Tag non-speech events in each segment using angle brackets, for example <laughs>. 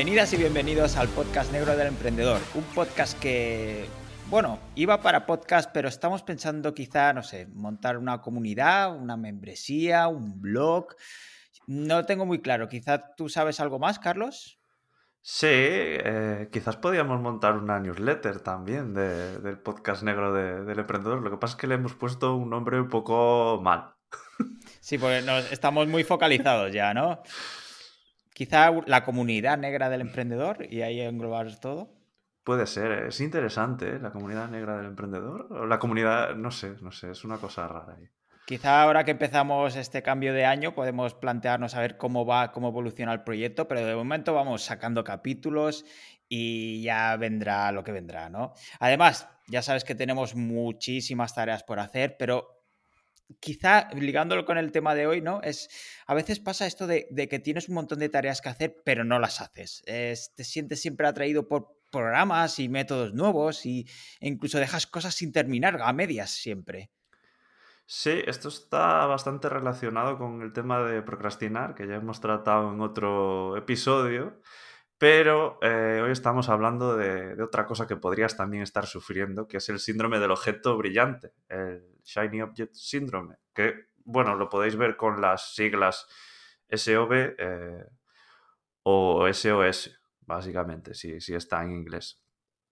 Bienvenidas y bienvenidos al podcast negro del emprendedor, un podcast que, bueno, iba para podcast, pero estamos pensando quizá, no sé, montar una comunidad, una membresía, un blog. No lo tengo muy claro, quizá tú sabes algo más, Carlos. Sí, eh, quizás podíamos montar una newsletter también del podcast negro del emprendedor. Lo que pasa es que le hemos puesto un nombre un poco mal. Sí, porque estamos muy focalizados ya, ¿no? Quizá la comunidad negra del emprendedor y ahí englobar todo. Puede ser, es interesante, ¿eh? La comunidad negra del emprendedor. O la comunidad, no sé, no sé, es una cosa rara ahí. Quizá ahora que empezamos este cambio de año podemos plantearnos a ver cómo va, cómo evoluciona el proyecto, pero de momento vamos sacando capítulos y ya vendrá lo que vendrá, ¿no? Además, ya sabes que tenemos muchísimas tareas por hacer, pero quizá ligándolo con el tema de hoy, ¿no? Es a veces pasa esto de, que tienes un montón de tareas que hacer, pero no las haces. te sientes siempre atraído por programas y métodos nuevos y, e incluso dejas cosas sin terminar, a medias siempre. Sí, esto está bastante relacionado con el tema de procrastinar, que ya hemos tratado en otro episodio. Pero eh, hoy estamos hablando de, otra cosa que podrías también estar sufriendo, que es el síndrome del objeto brillante, Shiny Object Syndrome, que, bueno, lo podéis ver con las siglas SOB eh, o SOS, básicamente, si, si está en inglés.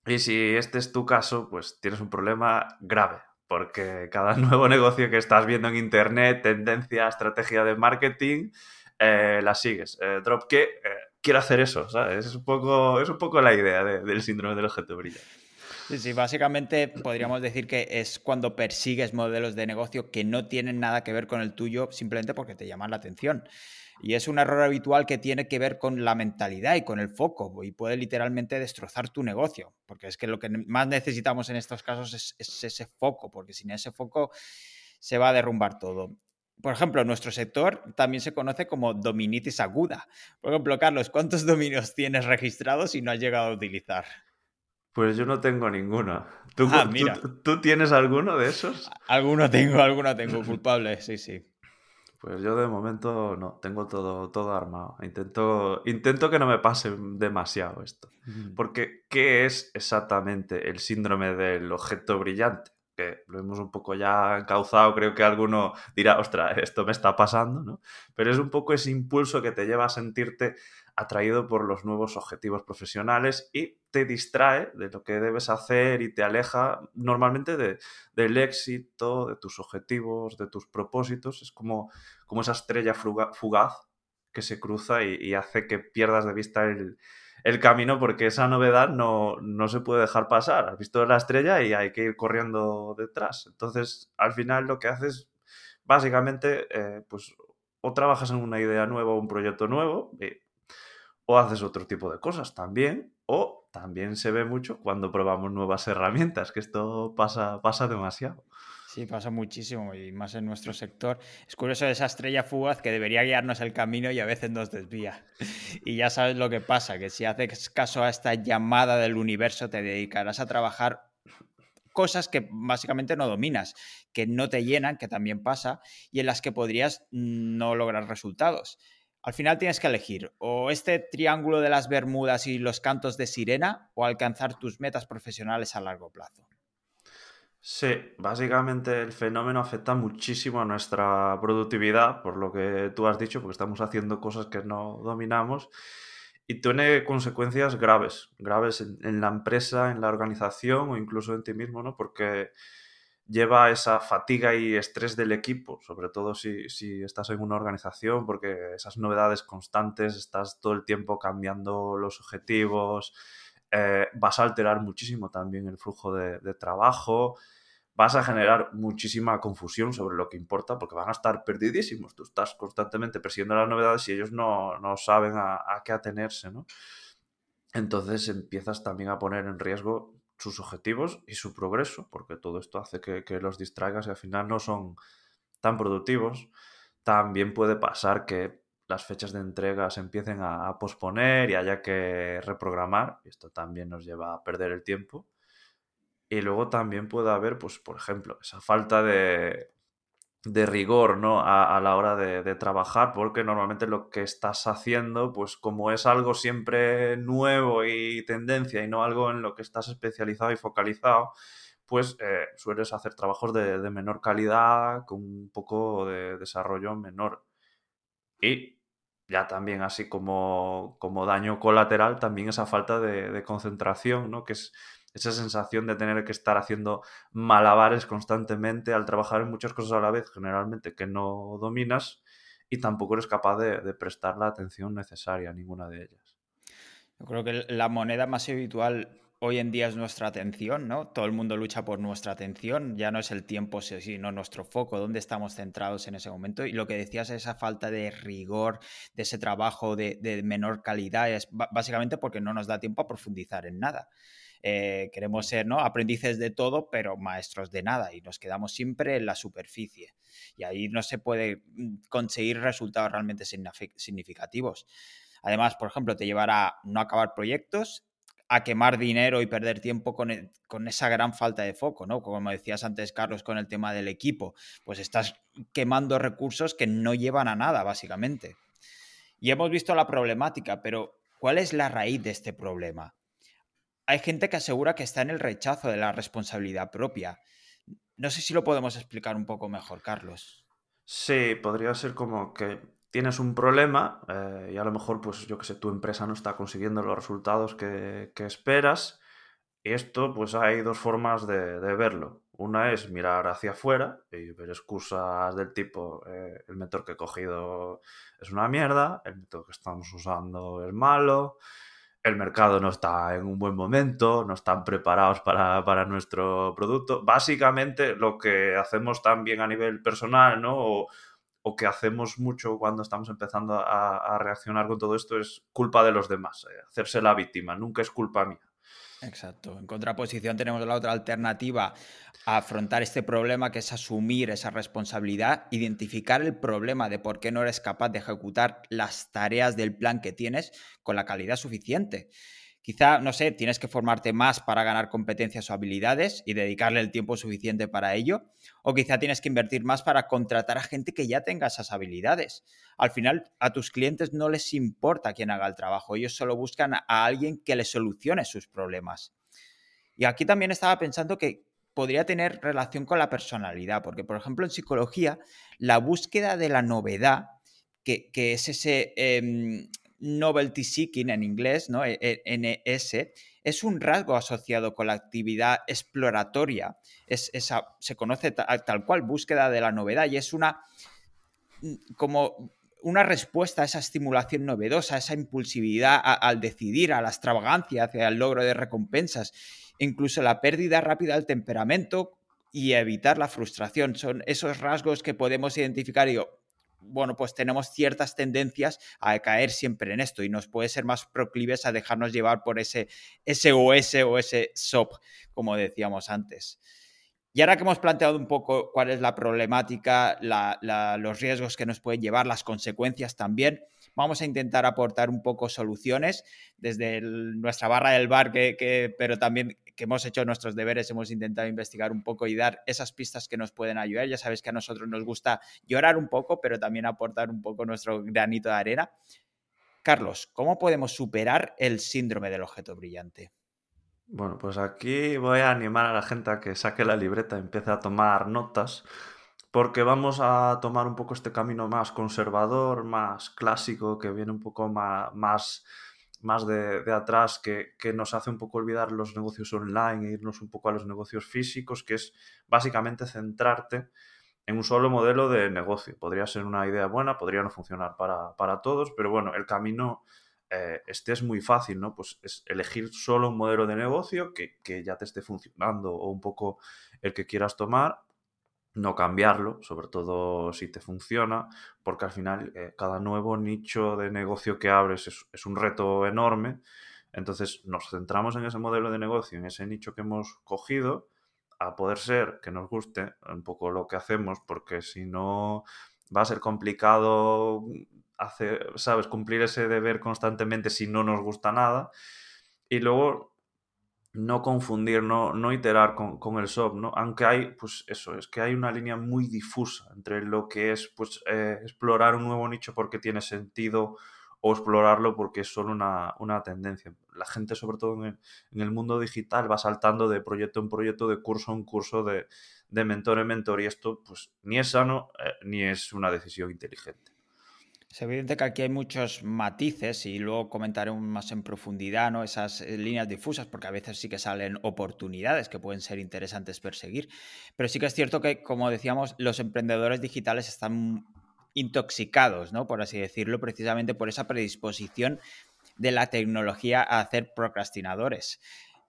Y si este es tu caso, pues tienes un problema grave, porque cada <laughs> nuevo negocio que estás viendo en Internet, tendencia, estrategia de marketing, eh, la sigues. Eh, Dropkey quiero hacer eso, ¿sabes? Es un poco, es un poco la idea del síndrome del objeto brillante. Sí, sí, básicamente podríamos decir que es cuando persigues modelos de negocio que no tienen nada que ver con el tuyo simplemente porque te llaman la atención. Y es un error habitual que tiene que ver con la mentalidad y con el foco y puede literalmente destrozar tu negocio, porque es que lo que más necesitamos en estos casos es, es ese foco, porque sin ese foco se va a derrumbar todo por ejemplo, nuestro sector también se conoce como dominitis aguda. Por ejemplo, Carlos, ¿cuántos dominios tienes registrados y no has llegado a utilizar? Pues yo no tengo ninguno. ¿Tú, ah, ¿tú, tienes alguno de esos? Alguno tengo, alguno tengo, culpable, sí, sí. Pues yo de momento no, tengo todo, todo armado. Intento, intento que no me pase demasiado esto. Porque, ¿qué es exactamente el síndrome del objeto brillante? que lo hemos un poco ya encauzado, creo que alguno dirá, ostras, esto me está pasando, ¿no? Pero es un poco ese impulso que te lleva a sentirte atraído por los nuevos objetivos profesionales y te distrae de lo que debes hacer y te aleja normalmente de, del éxito, de tus objetivos, de tus propósitos. Es como, como esa estrella fugaz que se cruza y hace que pierdas de vista el, el camino porque esa novedad no, se puede dejar pasar. Has visto la estrella y hay que ir corriendo detrás. Entonces, al final lo que haces, básicamente, eh, pues o trabajas en una idea nueva o un proyecto nuevo, eh, o haces otro tipo de cosas también, o también se ve mucho cuando probamos nuevas herramientas, que esto pasa, pasa demasiado. Sí, pasa muchísimo y más en nuestro sector. Es curioso esa estrella fugaz que debería guiarnos el camino y a veces nos desvía. Y ya sabes lo que pasa, que si haces caso a esta llamada del universo te dedicarás a trabajar cosas que básicamente no dominas, que no te llenan, que también pasa, y en las que podrías no lograr resultados. Al final tienes que elegir o este triángulo de las Bermudas y los cantos de sirena o alcanzar tus metas profesionales a largo plazo. Sí, básicamente el fenómeno afecta muchísimo a nuestra productividad, por lo que tú has dicho, porque estamos haciendo cosas que no dominamos y tiene consecuencias graves, graves en, la empresa, en la organización o incluso en ti mismo, ¿no? Porque lleva esa fatiga y estrés del equipo, sobre todo si, si, estás en una organización, porque esas novedades constantes, estás todo el tiempo cambiando los objetivos, eh, vas a alterar muchísimo también el flujo de, trabajo, vas a generar muchísima confusión sobre lo que importa porque van a estar perdidísimos. Tú estás constantemente persiguiendo las novedades y ellos no, saben a, qué atenerse, ¿no? Entonces empiezas también a poner en riesgo sus objetivos y su progreso, porque todo esto hace que, los distraigas y al final no son tan productivos. También puede pasar que las fechas de entrega se empiecen a, posponer y haya que reprogramar. Esto también nos lleva a perder el tiempo. Y luego también puede haber, pues, por ejemplo, esa falta de, de rigor ¿no? a, la hora de, trabajar, porque normalmente lo que estás haciendo, pues como es algo siempre nuevo y tendencia y no algo en lo que estás especializado y focalizado, pues eh, sueles hacer trabajos de, menor calidad, con un poco de desarrollo menor. Y ya también así como, como daño colateral, también esa falta de, de concentración, ¿no? que es esa sensación de tener que estar haciendo malabares constantemente al trabajar en muchas cosas a la vez, generalmente que no dominas y tampoco eres capaz de, prestar la atención necesaria a ninguna de ellas. Yo creo que la moneda más habitual hoy en día es nuestra atención, ¿no? Todo el mundo lucha por nuestra atención, ya no es el tiempo, sino nuestro foco, dónde estamos centrados en ese momento. Y lo que decías, esa falta de rigor, de ese trabajo de, menor calidad, es básicamente porque no nos da tiempo a profundizar en nada. Eh, queremos ser ¿no? aprendices de todo, pero maestros de nada, y nos quedamos siempre en la superficie. Y ahí no se puede mm, conseguir resultados realmente significativos. Además, por ejemplo, te llevará a no acabar proyectos, a quemar dinero y perder tiempo con, e, con, esa gran falta de foco, ¿no? Como decías antes, Carlos, con el tema del equipo, pues estás quemando recursos que no llevan a nada, básicamente. Y hemos visto la problemática, pero ¿cuál es la raíz de este problema? Hay gente que asegura que está en el rechazo de la responsabilidad propia. No sé si lo podemos explicar un poco mejor, Carlos. Sí, podría ser como que tienes un problema eh, y a lo mejor, pues yo que sé, tu empresa no está consiguiendo los resultados que, esperas. Y esto, pues hay dos formas de, verlo. Una es mirar hacia afuera y ver excusas del tipo, eh, el método que he cogido es una mierda, el método que estamos usando es malo, el mercado no está en un buen momento, no están preparados para, nuestro producto. Básicamente lo que hacemos también a nivel personal, ¿no? O, que hacemos mucho cuando estamos empezando a, reaccionar con todo esto es culpa de los demás, eh, hacerse la víctima, nunca es culpa mía. Exacto. En contraposición tenemos la otra alternativa a afrontar este problema, que es asumir esa responsabilidad, identificar el problema de por qué no eres capaz de ejecutar las tareas del plan que tienes con la calidad suficiente. Quizá, no sé, tienes que formarte más para ganar competencias o habilidades y dedicarle el tiempo suficiente para ello. O quizá tienes que invertir más para contratar a gente que ya tenga esas habilidades. Al final, a tus clientes no les importa quién haga el trabajo. Ellos solo buscan a alguien que les solucione sus problemas. Y aquí también estaba pensando que podría tener relación con la personalidad, porque por ejemplo en psicología, la búsqueda de la novedad, que, es ese, em, novelty seeking en inglés, ¿no? E, e, NS, es un rasgo asociado con la actividad exploratoria. Es, se conoce tal, cual, búsqueda de la novedad, y es una mm, como una respuesta a esa estimulación novedosa, a esa impulsividad al decidir, a la extravagancia hacia el logro de recompensas, incluso la pérdida rápida del temperamento y evitar la frustración. Son esos rasgos que podemos identificar y digo, bueno, pues tenemos ciertas tendencias a caer siempre en esto y nos puede ser más proclives a dejarnos llevar por ese SOS o ese SOP, como decíamos antes. Y ahora que hemos planteado un poco cuál es la problemática, los riesgos que nos pueden llevar, las consecuencias también, vamos a intentar aportar un poco soluciones desde nuestra barra del bar, que, pero también que hemos hecho nuestros deberes, hemos intentado investigar un poco y dar esas pistas que nos pueden ayudar. Ya sabes que a nosotros nos gusta llorar un poco, pero también aportar un poco nuestro granito de arena. Carlos, ¿cómo podemos superar el síndrome del objeto brillante? Bueno, pues aquí voy a animar a la gente a que saque la libreta y empiece a tomar notas, porque vamos a tomar un poco este camino más conservador, más clásico, que viene un poco más, más más de, atrás que, nos hace un poco olvidar los negocios online e irnos un poco a los negocios físicos, que es básicamente centrarte en un solo modelo de negocio. Podría ser una idea buena, podría no funcionar para, todos, pero bueno, el camino eh, este es muy fácil, ¿no? Pues es elegir solo un modelo de negocio que, que ya te esté funcionando o un poco el que quieras tomar no cambiarlo, sobre todo si te funciona, porque al final eh, cada nuevo nicho de negocio que abres es, un reto enorme. Entonces nos centramos en ese modelo de negocio, en ese nicho que hemos cogido, a poder ser que nos guste un poco lo que hacemos, porque si no va a ser complicado hacer, ¿sabes? Cumplir ese deber constantemente si no nos gusta nada. Y luego no confundir, no, no iterar con, el SOP, ¿no? Aunque hay, pues eso, es que hay una línea muy difusa entre lo que es, pues, eh, explorar un nuevo nicho porque tiene sentido o explorarlo porque es solo una, tendencia. La gente, sobre todo en el, mundo digital, va saltando de proyecto en proyecto, de curso en curso, de, mentor en mentor y esto, pues, ni es sano eh, ni es una decisión inteligente. Es evidente que aquí hay muchos matices y luego comentaré más en profundidad ¿no? esas eh, líneas difusas, porque a veces sí que salen oportunidades que pueden ser interesantes perseguir. Pero sí que es cierto que, como decíamos, los emprendedores digitales están intoxicados, ¿no? por así decirlo, precisamente por esa predisposición de la tecnología a hacer procrastinadores.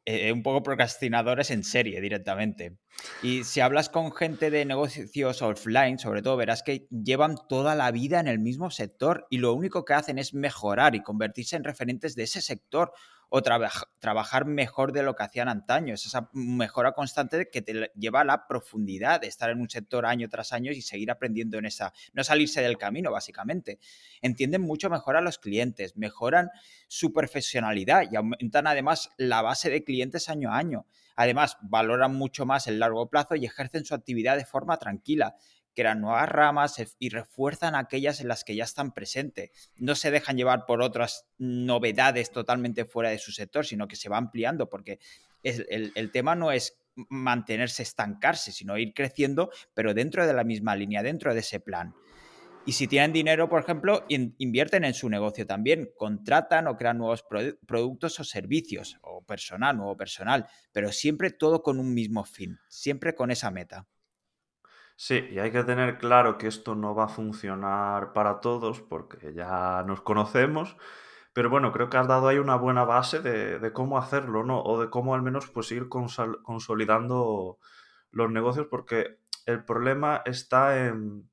Eh, un poco procrastinadores en serie directamente. Y si hablas con gente de negocios offline, sobre todo, verás que llevan toda la vida en el mismo sector y lo único que hacen es mejorar y convertirse en referentes de ese sector o trabajar mejor de lo que hacían antaño. Es esa mejora constante que te lleva a la profundidad de estar en un sector año tras año y seguir aprendiendo en esa, no salirse del camino, básicamente. Entienden mucho mejor a los clientes, mejoran su profesionalidad y aumentan además la base de clientes año a año. Además, valoran mucho más el largo plazo y ejercen su actividad de forma tranquila crean nuevas ramas y refuerzan aquellas en las que ya están presentes. No se dejan llevar por otras novedades totalmente fuera de su sector, sino que se va ampliando, porque el, el tema no es mantenerse, estancarse, sino ir creciendo, pero dentro de la misma línea, dentro de ese plan. Y si tienen dinero, por ejemplo, invierten en su negocio también, contratan o crean nuevos productos o servicios, o personal, nuevo personal, pero siempre todo con un mismo fin, siempre con esa meta. Sí, y hay que tener claro que esto no va a funcionar para todos porque ya nos conocemos, pero bueno, creo que has dado ahí una buena base de, cómo hacerlo, ¿no? O de cómo al menos pues ir consolidando los negocios porque el problema está en,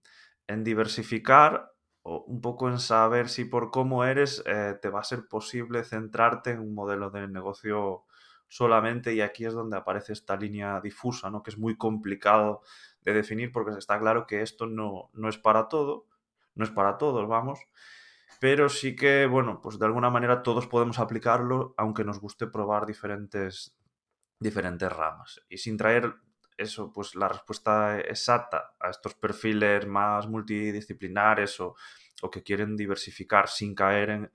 diversificar o un poco en saber si por cómo eres eh, te va a ser posible centrarte en un modelo de negocio solamente y aquí es donde aparece esta línea difusa, ¿no? Que es muy complicado de definir porque está claro que esto no, no es para todo, no es para todos, vamos, pero sí que, bueno, pues de alguna manera todos podemos aplicarlo aunque nos guste probar diferentes, diferentes ramas. Y sin traer eso, pues la respuesta exacta a estos perfiles más multidisciplinares o, que quieren diversificar sin caer en,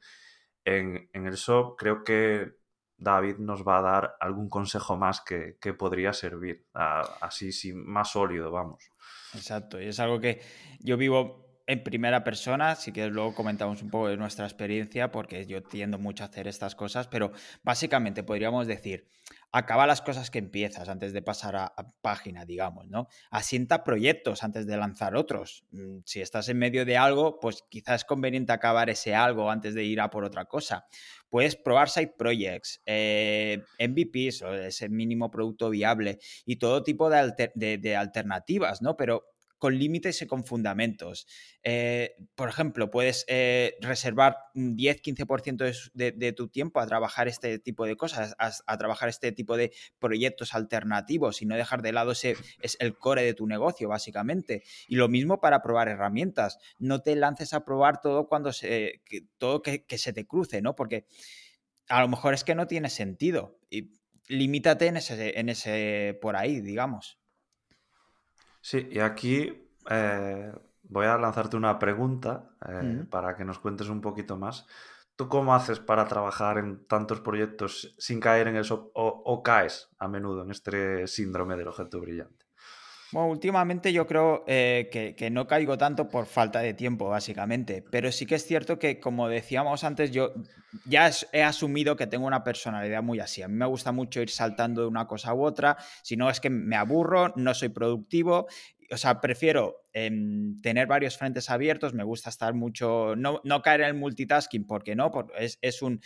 en, en el SOP, creo que David nos va a dar algún consejo más que, podría servir, así sí, más sólido, vamos. Exacto, y es algo que yo vivo en primera persona, si que luego comentamos un poco de nuestra experiencia, porque yo tiendo mucho a hacer estas cosas, pero básicamente podríamos decir, acaba las cosas que empiezas antes de pasar a, página, digamos, ¿no? Asienta proyectos antes de lanzar otros. Mm, si estás en medio de algo, pues quizás es conveniente acabar ese algo antes de ir a por otra cosa. Puedes probar side projects, eh, MVPs, o ese mínimo producto viable, y todo tipo de, de alternativas, ¿no? Pero con límites y con fundamentos. Eh, por ejemplo, puedes eh, reservar un 10-15% de, tu tiempo a trabajar este tipo de cosas, a, trabajar este tipo de proyectos alternativos y no dejar de lado ese es el core de tu negocio, básicamente. Y lo mismo para probar herramientas. No te lances a probar todo cuando se, que, todo que, se te cruce, ¿no? Porque a lo mejor es que no tiene sentido. Y limítate en ese, en ese por ahí, digamos. Sí, y aquí eh, voy a lanzarte una pregunta eh, para que nos cuentes un poquito más. ¿Tú cómo haces para trabajar en tantos proyectos sin caer en eso o caes a menudo en este síndrome del objeto brillante? Bueno, últimamente yo creo eh, que, no caigo tanto por falta de tiempo, básicamente. Pero sí que es cierto que, como decíamos antes, yo ya he asumido que tengo una personalidad muy así. A mí me gusta mucho ir saltando de una cosa u otra. Si no, es que me aburro, no soy productivo. O sea, prefiero em, tener varios frentes abiertos. Me gusta estar mucho. No, no caer en el multitasking, porque no, porque es, es un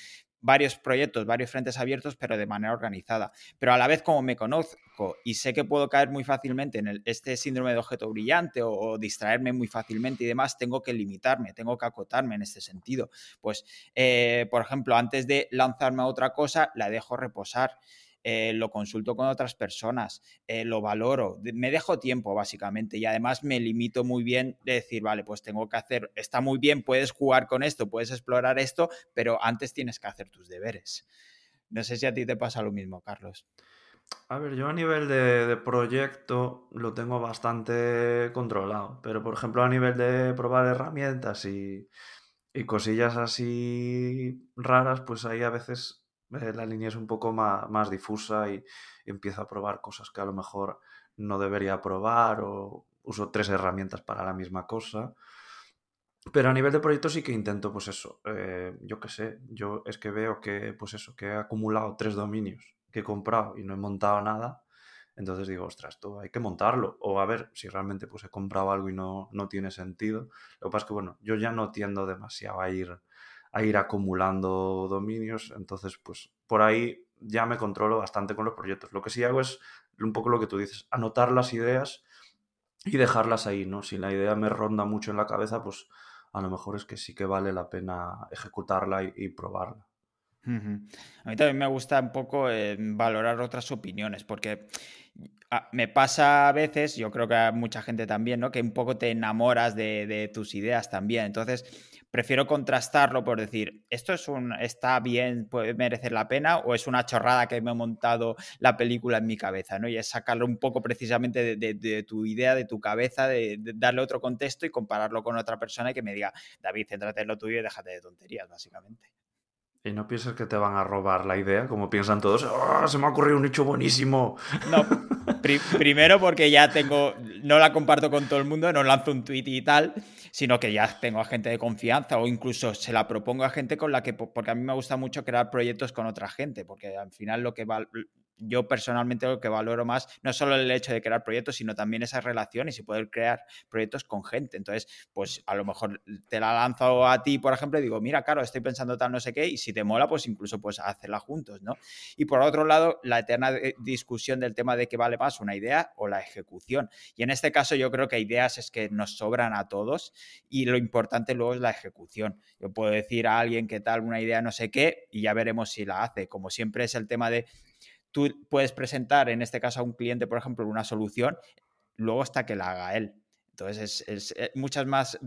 varios proyectos, varios frentes abiertos, pero de manera organizada. Pero a la vez, como me conozco y sé que puedo caer muy fácilmente en este síndrome de objeto brillante o, distraerme muy fácilmente y demás, tengo que limitarme, tengo que acotarme en este sentido. Pues, eh, por ejemplo, antes de lanzarme a otra cosa, la dejo reposar. Eh, lo consulto con otras personas, eh, lo valoro, me dejo tiempo básicamente y además me limito muy bien de decir, vale, pues tengo que hacer, está muy bien, puedes jugar con esto, puedes explorar esto, pero antes tienes que hacer tus deberes. No sé si a ti te pasa lo mismo, Carlos. A ver, yo a nivel de, proyecto lo tengo bastante controlado, pero por ejemplo a nivel de probar herramientas y, cosillas así raras, pues ahí a veces la línea es un poco más, difusa y, y empiezo a probar cosas que a lo mejor no debería probar o uso tres herramientas para la misma cosa. Pero a nivel de proyecto sí que intento, pues eso, eh, yo qué sé, yo es que veo que, pues eso, que he acumulado tres dominios que he comprado y no he montado nada, entonces digo, ostras, esto hay que montarlo. O a ver si realmente pues he comprado algo y no, no tiene sentido. Lo que pasa es que, bueno, yo ya no tiendo demasiado a ir, a ir acumulando dominios, entonces pues por ahí ya me controlo bastante con los proyectos. Lo que sí hago es un poco lo que tú dices, anotar las ideas y dejarlas ahí, ¿no? Si la idea me ronda mucho en la cabeza, pues a lo mejor es que sí que vale la pena ejecutarla y, probarla. A mí también me gusta un poco eh, valorar otras opiniones, porque ah, me pasa a veces, yo creo que a mucha gente también, ¿no? Que un poco te enamoras de, de tus ideas también. Entonces, prefiero contrastarlo por decir, esto es un, está bien, puede merecer la pena, o es una chorrada que me ha montado la película en mi cabeza, ¿no? Y es sacarlo un poco precisamente de, tu idea, de tu cabeza, de, darle otro contexto y compararlo con otra persona y que me diga, David, céntrate en lo tuyo y déjate de tonterías, básicamente. Y no piensas que te van a robar la idea, como piensan todos, ¡Oh, se me ha ocurrido un hecho buenísimo. No, <laughs> primero porque ya tengo, no la comparto con todo el mundo, no lanzo un tweet y tal, sino que ya tengo a gente de confianza o incluso se la propongo a gente con la que, porque a mí me gusta mucho crear proyectos con otra gente, porque al final lo que va, yo personalmente lo que valoro más no solo el hecho de crear proyectos, sino también esas relaciones y poder crear proyectos con gente. Entonces, pues a lo mejor te la lanzo a ti, por ejemplo, y digo, mira, claro, estoy pensando tal no sé qué, y si te mola, pues incluso pues hacerla juntos, ¿no? Y por otro lado, la eterna discusión del tema de qué vale más, una idea o la ejecución. Y en este caso yo creo que ideas es que nos sobran a todos y lo importante luego es la ejecución. Yo puedo decir a alguien que tal una idea no sé qué y ya veremos si la hace. Como siempre es el tema de tú puedes presentar, en este caso a un cliente, por ejemplo, una solución, luego hasta que la haga él. Entonces, es, muchas más,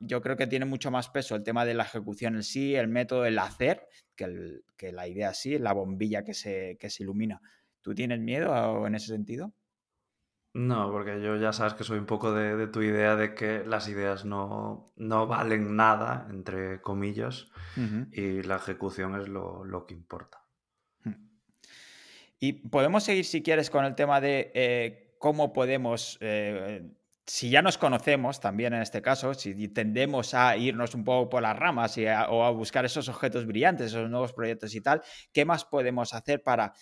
yo creo que tiene mucho más peso el tema de la ejecución en sí, el método, el hacer, que, que la idea sí, la bombilla que se, se ilumina. ¿Tú tienes miedo en ese sentido? No, porque yo ya sabes que soy un poco de, tu idea de que las ideas no, valen nada, entre comillas, y la ejecución es lo que importa. Y podemos seguir, si quieres, con el tema de eh, cómo podemos, eh, si ya nos conocemos también en este caso, si tendemos a irnos un poco por las ramas o a buscar esos objetos brillantes, esos nuevos proyectos y tal, ¿qué más podemos hacer para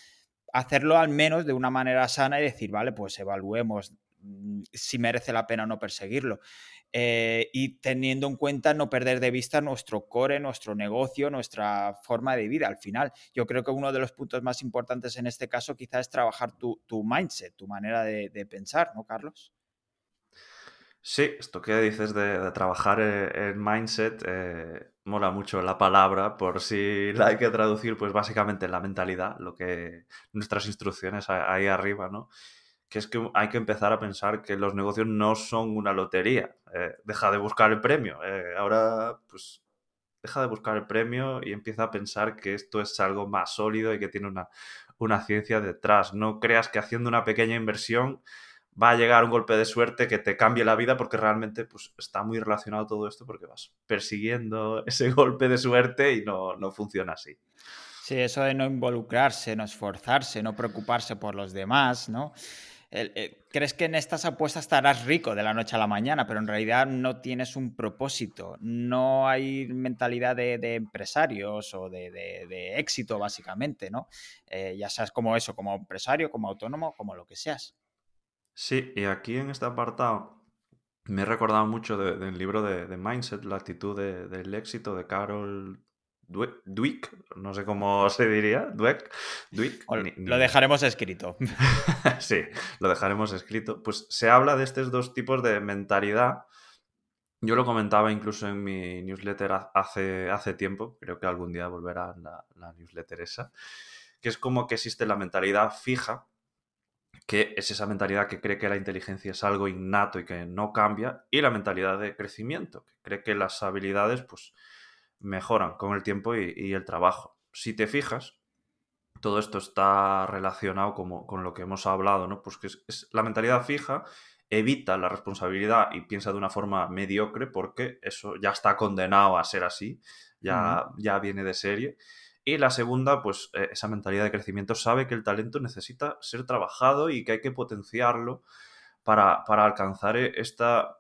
hacerlo al menos de una manera sana y decir, vale, pues evaluemos mm, si merece la pena o no perseguirlo? Eh, y teniendo en cuenta no perder de vista nuestro core, nuestro negocio, nuestra forma de vida. Al final, yo creo que uno de los puntos más importantes en este caso quizás es trabajar tu, mindset, tu manera de, pensar, ¿no, Carlos? Sí, esto que dices de, trabajar en mindset, eh, mola mucho la palabra, por si la hay que traducir, pues básicamente la mentalidad, lo que nuestras instrucciones ahí arriba, ¿no? Que es que hay que empezar a pensar que los negocios no son una lotería. Eh, deja de buscar el premio. Eh, ahora, pues, deja de buscar el premio y empieza a pensar que esto es algo más sólido y que tiene una, una ciencia detrás. No creas que haciendo una pequeña inversión va a llegar un golpe de suerte que te cambie la vida porque realmente pues, está muy relacionado todo esto porque vas persiguiendo <laughs> ese golpe de suerte y no, no funciona así. Sí, eso de no involucrarse, no esforzarse, no preocuparse por los demás, ¿no? Eh, crees que en estas apuestas estarás rico de la noche a la mañana, pero en realidad no tienes un propósito, no hay mentalidad de, empresarios o de, éxito, básicamente, ¿no? Eh, ya seas como eso, como empresario, como autónomo, como lo que seas. Sí, y aquí en este apartado me he recordado mucho del libro de, Mindset, la actitud del éxito de Carol Dweck, no sé cómo se diría, Dweck, Lo dejaremos escrito. <laughs> <laughs> sí, lo dejaremos escrito. Pues se habla de estos dos tipos de mentalidad. Yo lo comentaba incluso en mi newsletter hace, hace tiempo, creo que algún día volverá la, la newsletter esa, que es como que existe la mentalidad fija, que es esa mentalidad que cree que la inteligencia es algo innato y que no cambia, y la mentalidad de crecimiento, que cree que las habilidades, pues, mejoran con el tiempo y, el trabajo. Si te fijas, todo esto está relacionado como, con lo que hemos hablado, ¿no? Pues que es, la mentalidad fija evita la responsabilidad y piensa de una forma mediocre porque eso ya está condenado a ser así, ya, ya viene de serie. Y la segunda, pues eh, esa mentalidad de crecimiento sabe que el talento necesita ser trabajado y que hay que potenciarlo para, alcanzar eh, esta,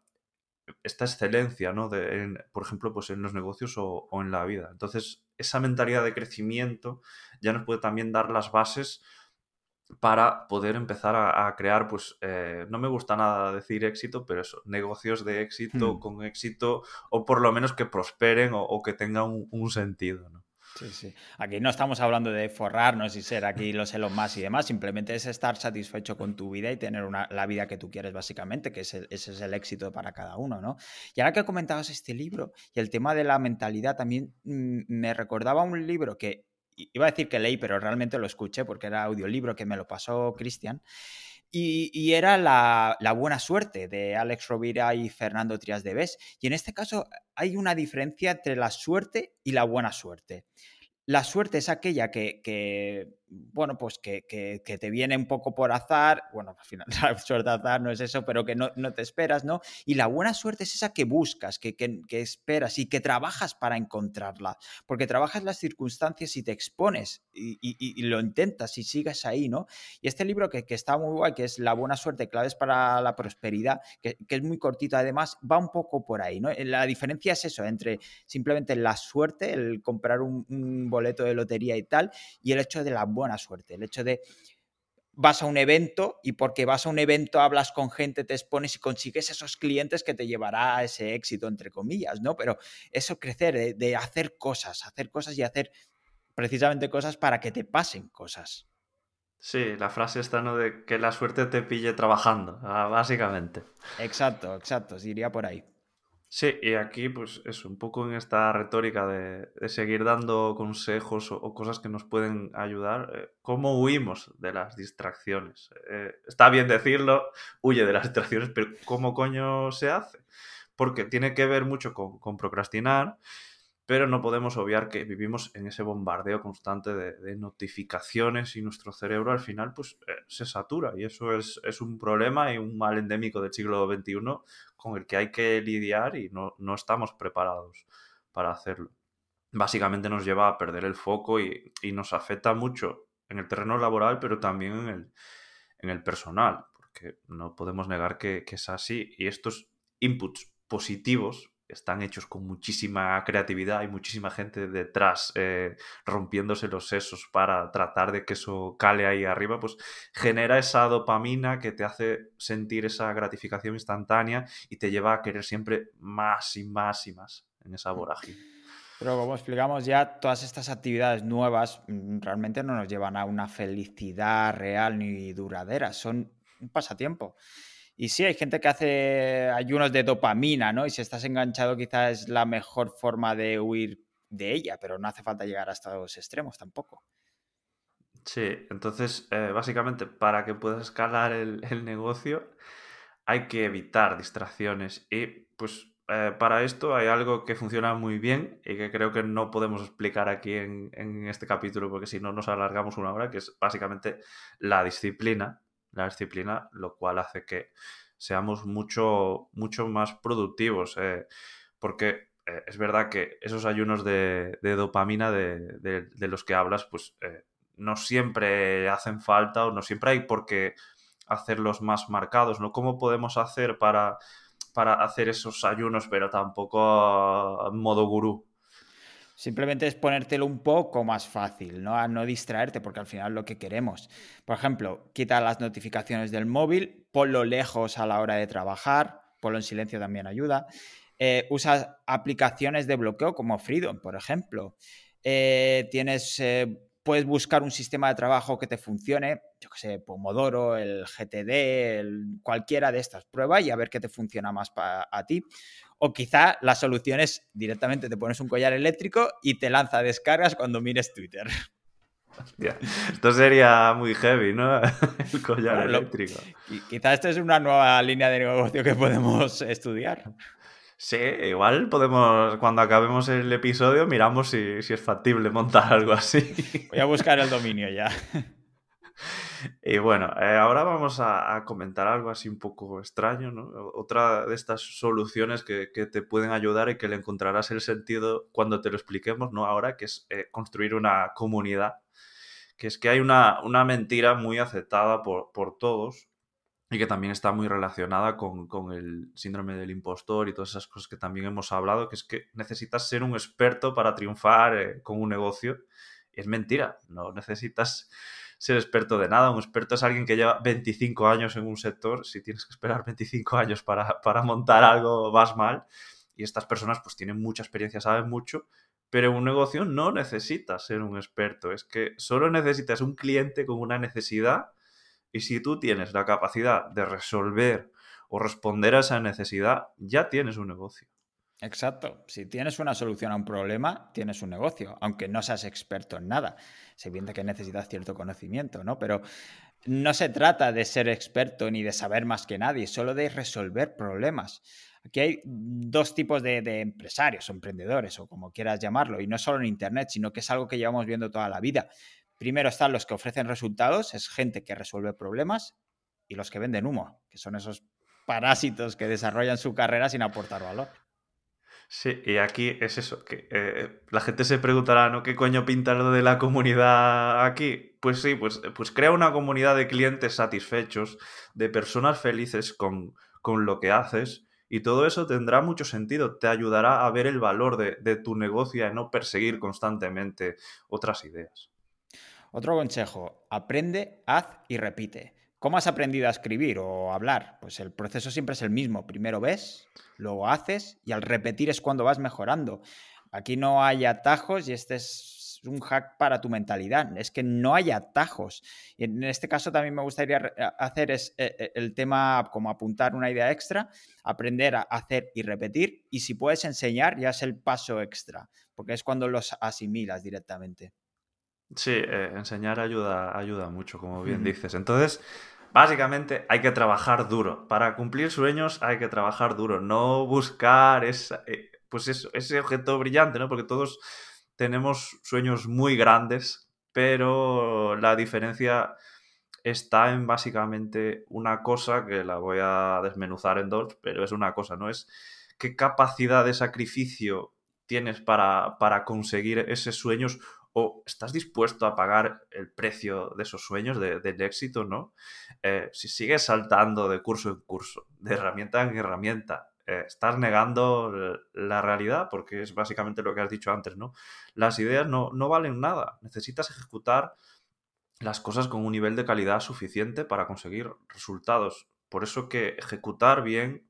esta excelencia, ¿no? De, por ejemplo, pues en los negocios o, o, en la vida. Entonces, esa mentalidad de crecimiento ya nos puede también dar las bases para poder empezar a, crear, pues, eh, no me gusta nada decir éxito, pero eso, negocios de éxito, hmm. con éxito, o por lo menos que prosperen o, que tengan un, sentido, ¿no? Sí, sí. Aquí no estamos hablando de forrarnos y ser aquí los Elon más y demás, simplemente es estar satisfecho con tu vida y tener una, la vida que tú quieres, básicamente, que ese es el éxito para cada uno, ¿no? Y ahora que comentabas este libro y el tema de la mentalidad, también mm, me recordaba un libro que iba a decir que leí, pero realmente lo escuché porque era audiolibro que me lo pasó Cristian. Y, era la, buena suerte de Alex Rovira y Fernando Trias de Bes. Y en este caso hay una diferencia entre la suerte y la buena suerte. La suerte es aquella que, bueno, pues que, te viene un poco por azar, bueno, al final <laughs> la suerte azar no es eso, pero que no, te esperas, ¿no? Y la buena suerte es esa que buscas, que, esperas y que trabajas para encontrarla, porque trabajas las circunstancias y te expones y, lo intentas y sigues ahí, ¿no? Y este libro que, está muy guay, que es La buena suerte, claves para la prosperidad, que, es muy cortito además, va un poco por ahí, ¿no? La diferencia es eso, entre simplemente la suerte, el comprar un, un boleto de lotería y tal, y el hecho de la buena suerte, el hecho de vas a un evento y porque vas a un evento hablas con gente, te expones y consigues esos clientes que te llevará a ese éxito, entre comillas, ¿no? Pero eso crecer, de, hacer cosas, hacer cosas y hacer precisamente cosas para que te pasen cosas. Sí, la frase está, ¿no? De que la suerte te pille trabajando, ah, básicamente. Exacto, exacto, iría por ahí. Sí, y aquí, pues eso, un poco en esta retórica de, seguir dando consejos o, cosas que nos pueden ayudar, eh, ¿cómo huimos de las distracciones? Eh, está bien decirlo, huye de las distracciones, pero ¿cómo coño se hace? Porque tiene que ver mucho con procrastinar pero no podemos obviar que vivimos en ese bombardeo constante de, notificaciones y nuestro cerebro al final pues eh, se satura y eso es, un problema y un mal endémico del siglo XXI con el que hay que lidiar y no, estamos preparados para hacerlo. Básicamente nos lleva a perder el foco y, nos afecta mucho en el terreno laboral, pero también en el, en el personal, porque no podemos negar que, que es así y estos inputs positivos están hechos con muchísima creatividad y muchísima gente detrás eh, rompiéndose los sesos para tratar de que eso cale ahí arriba, pues genera esa dopamina que te hace sentir esa gratificación instantánea y te lleva a querer siempre más y más y más en esa mm. vorágine. Pero como explicamos ya, todas estas actividades nuevas mm, realmente no nos llevan a una felicidad real ni duradera, son un pasatiempo. Y sí, hay gente que hace ayunos de dopamina, ¿no? Y si estás enganchado quizás es la mejor forma de huir de ella, pero no hace falta llegar hasta los extremos tampoco. Sí, entonces, eh, básicamente, para que puedas escalar el, negocio, hay que evitar distracciones. Y pues eh, para esto hay algo que funciona muy bien y que creo que no podemos explicar aquí en, en este capítulo porque si no nos alargamos una hora, que es básicamente la disciplina la disciplina, lo cual hace que seamos mucho, mucho más productivos. Eh, porque eh, es verdad que esos ayunos de, dopamina de, los que hablas, pues eh, no siempre hacen falta o no siempre hay por qué hacerlos más marcados, ¿no? ¿Cómo podemos hacer para, para hacer esos ayunos, pero tampoco en modo gurú? Simplemente es ponértelo un poco más fácil, ¿no? A no distraerte, porque al final lo que queremos. Por ejemplo, quita las notificaciones del móvil, ponlo lejos a la hora de trabajar, ponlo en silencio también ayuda. Eh, usa aplicaciones de bloqueo como Freedom, por ejemplo. Eh, tienes, eh, puedes buscar un sistema de trabajo que te funcione, yo que sé, Pomodoro, el GTD, cualquiera de estas. Prueba y a ver qué te funciona más a ti. O quizá la solución es directamente te pones un collar eléctrico y te lanza descargas cuando mires Twitter. <laughs> esto sería muy heavy, ¿no? <laughs> El collar eléctrico. quizá esta es una nueva línea de negocio que podemos estudiar. Sí, igual podemos, cuando acabemos el episodio, miramos si, es factible montar algo así. Voy a buscar el dominio ya. <laughs> Y bueno, eh, ahora vamos a, comentar algo así un poco extraño, ¿no? Otra de estas soluciones que, te pueden ayudar y que le encontrarás el sentido cuando te lo expliquemos, ¿no? Ahora, que es eh, construir una comunidad, que es que hay una, una mentira muy aceptada por, por todos, y que también está muy relacionada con, el síndrome del impostor y todas esas cosas que también hemos hablado, que es que necesitas ser un experto para triunfar eh, con un negocio. Es mentira, no necesitas ser experto de nada. Un experto es alguien que lleva 25 años en un sector. Si tienes que esperar 25 años para, para montar algo, vas mal. Y estas personas pues tienen mucha experiencia, saben mucho, pero un negocio no necesitas ser un experto. Es que solo necesitas un cliente con una necesidad y si tú tienes la capacidad de resolver o responder a esa necesidad, ya tienes un negocio. Exacto. Si tienes una solución a un problema, tienes un negocio, aunque no seas experto en nada. Se evidente que necesitas cierto conocimiento, ¿no? Pero no se trata de ser experto ni de saber más que nadie, solo de resolver problemas. Aquí hay dos tipos de, de empresarios o emprendedores, o como quieras llamarlo, y no solo en Internet, sino que es algo que llevamos viendo toda la vida. Primero están los que ofrecen resultados, es gente que resuelve problemas, y los que venden humo, que son esos parásitos que desarrollan su carrera sin aportar valor. Sí, y aquí es eso, que eh, la gente se preguntará, ¿no? ¿Qué coño pinta lo de la comunidad aquí? Pues sí, pues, pues crea una comunidad de clientes satisfechos, de personas felices con, con lo que haces, y todo eso tendrá mucho sentido, te ayudará a ver el valor de, de tu negocio y no perseguir constantemente otras ideas. Otro consejo, aprende, haz y repite. ¿Cómo has aprendido a escribir o hablar? Pues el proceso siempre es el mismo. Primero ves, luego haces y al repetir es cuando vas mejorando. Aquí no hay atajos y este es un hack para tu mentalidad. Es que no hay atajos. Y en este caso también me gustaría hacer es eh, eh, el tema como apuntar una idea extra, aprender a hacer y repetir. Y si puedes enseñar, ya es el paso extra, porque es cuando los asimilas directamente. Sí, eh, enseñar ayuda, ayuda mucho, como bien dices. Entonces, básicamente hay que trabajar duro. Para cumplir sueños hay que trabajar duro, no buscar eh, pues ese objeto brillante, ¿no? Porque todos tenemos sueños muy grandes, pero la diferencia está en básicamente una cosa que la voy a desmenuzar en dos, pero es una cosa, ¿no? Es qué capacidad de sacrificio tienes para, para conseguir esos sueños o estás dispuesto a pagar el precio de esos sueños, del éxito, ¿no? Eh, si sigues saltando de curso en curso, de herramienta en herramienta, eh, estás negando la realidad, porque es básicamente lo que has dicho antes, ¿no? Las ideas no, no valen nada, necesitas ejecutar las cosas con un nivel de calidad suficiente para conseguir resultados. Por eso que ejecutar bien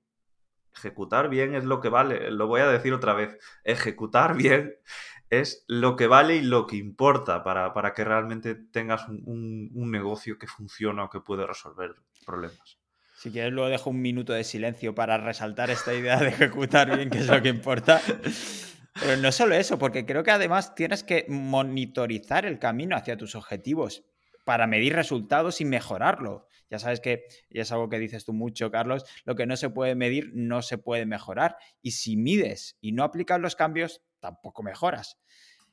ejecutar bien es lo que vale, lo voy a decir otra vez, ejecutar bien es lo que vale y lo que importa para, que realmente tengas un, negocio que funciona o que puede resolver problemas. Si quieres, luego dejo un minuto de silencio para resaltar esta idea de ejecutar bien, que es lo que importa. Pero no solo eso, porque creo que además tienes que monitorizar el camino hacia tus objetivos para medir resultados y mejorarlo. Ya sabes que, y es algo que dices tú mucho, Carlos, lo que no se puede medir no se puede mejorar. Y si mides y no aplicas los cambios, tampoco mejoras.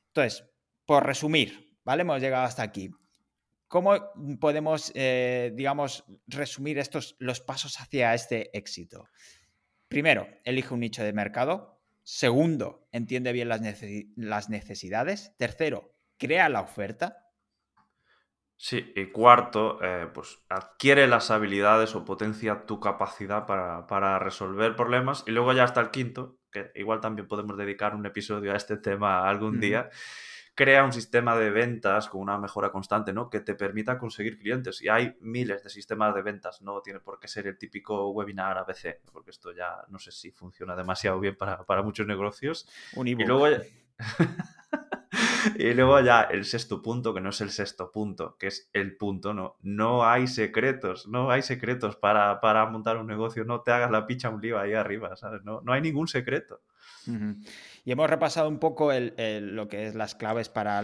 Entonces, por resumir, ¿vale? Hemos llegado hasta aquí. ¿Cómo podemos, eh, digamos, resumir estos los pasos hacia este éxito? Primero, elige un nicho de mercado. Segundo, entiende bien las, las necesidades. Tercero, crea la oferta. Sí, y cuarto, eh, pues adquiere las habilidades o potencia tu capacidad para, resolver problemas. Y luego ya hasta el quinto, que igual también podemos dedicar un episodio a este tema algún día, crea un sistema de ventas con una mejora constante, ¿no? Que te permita conseguir clientes. Y hay miles de sistemas de ventas, no tiene por qué ser el típico webinar ABC, porque esto ya no sé si funciona demasiado bien para, muchos negocios. Un y luego... <laughs> y luego ya el sexto punto, que no es el sexto punto, que es el punto, no. No hay secretos, no hay secretos para, montar un negocio, no te hagas la picha un lío ahí arriba, ¿sabes? No, no hay ningún secreto. Y hemos repasado un poco lo que es las claves para,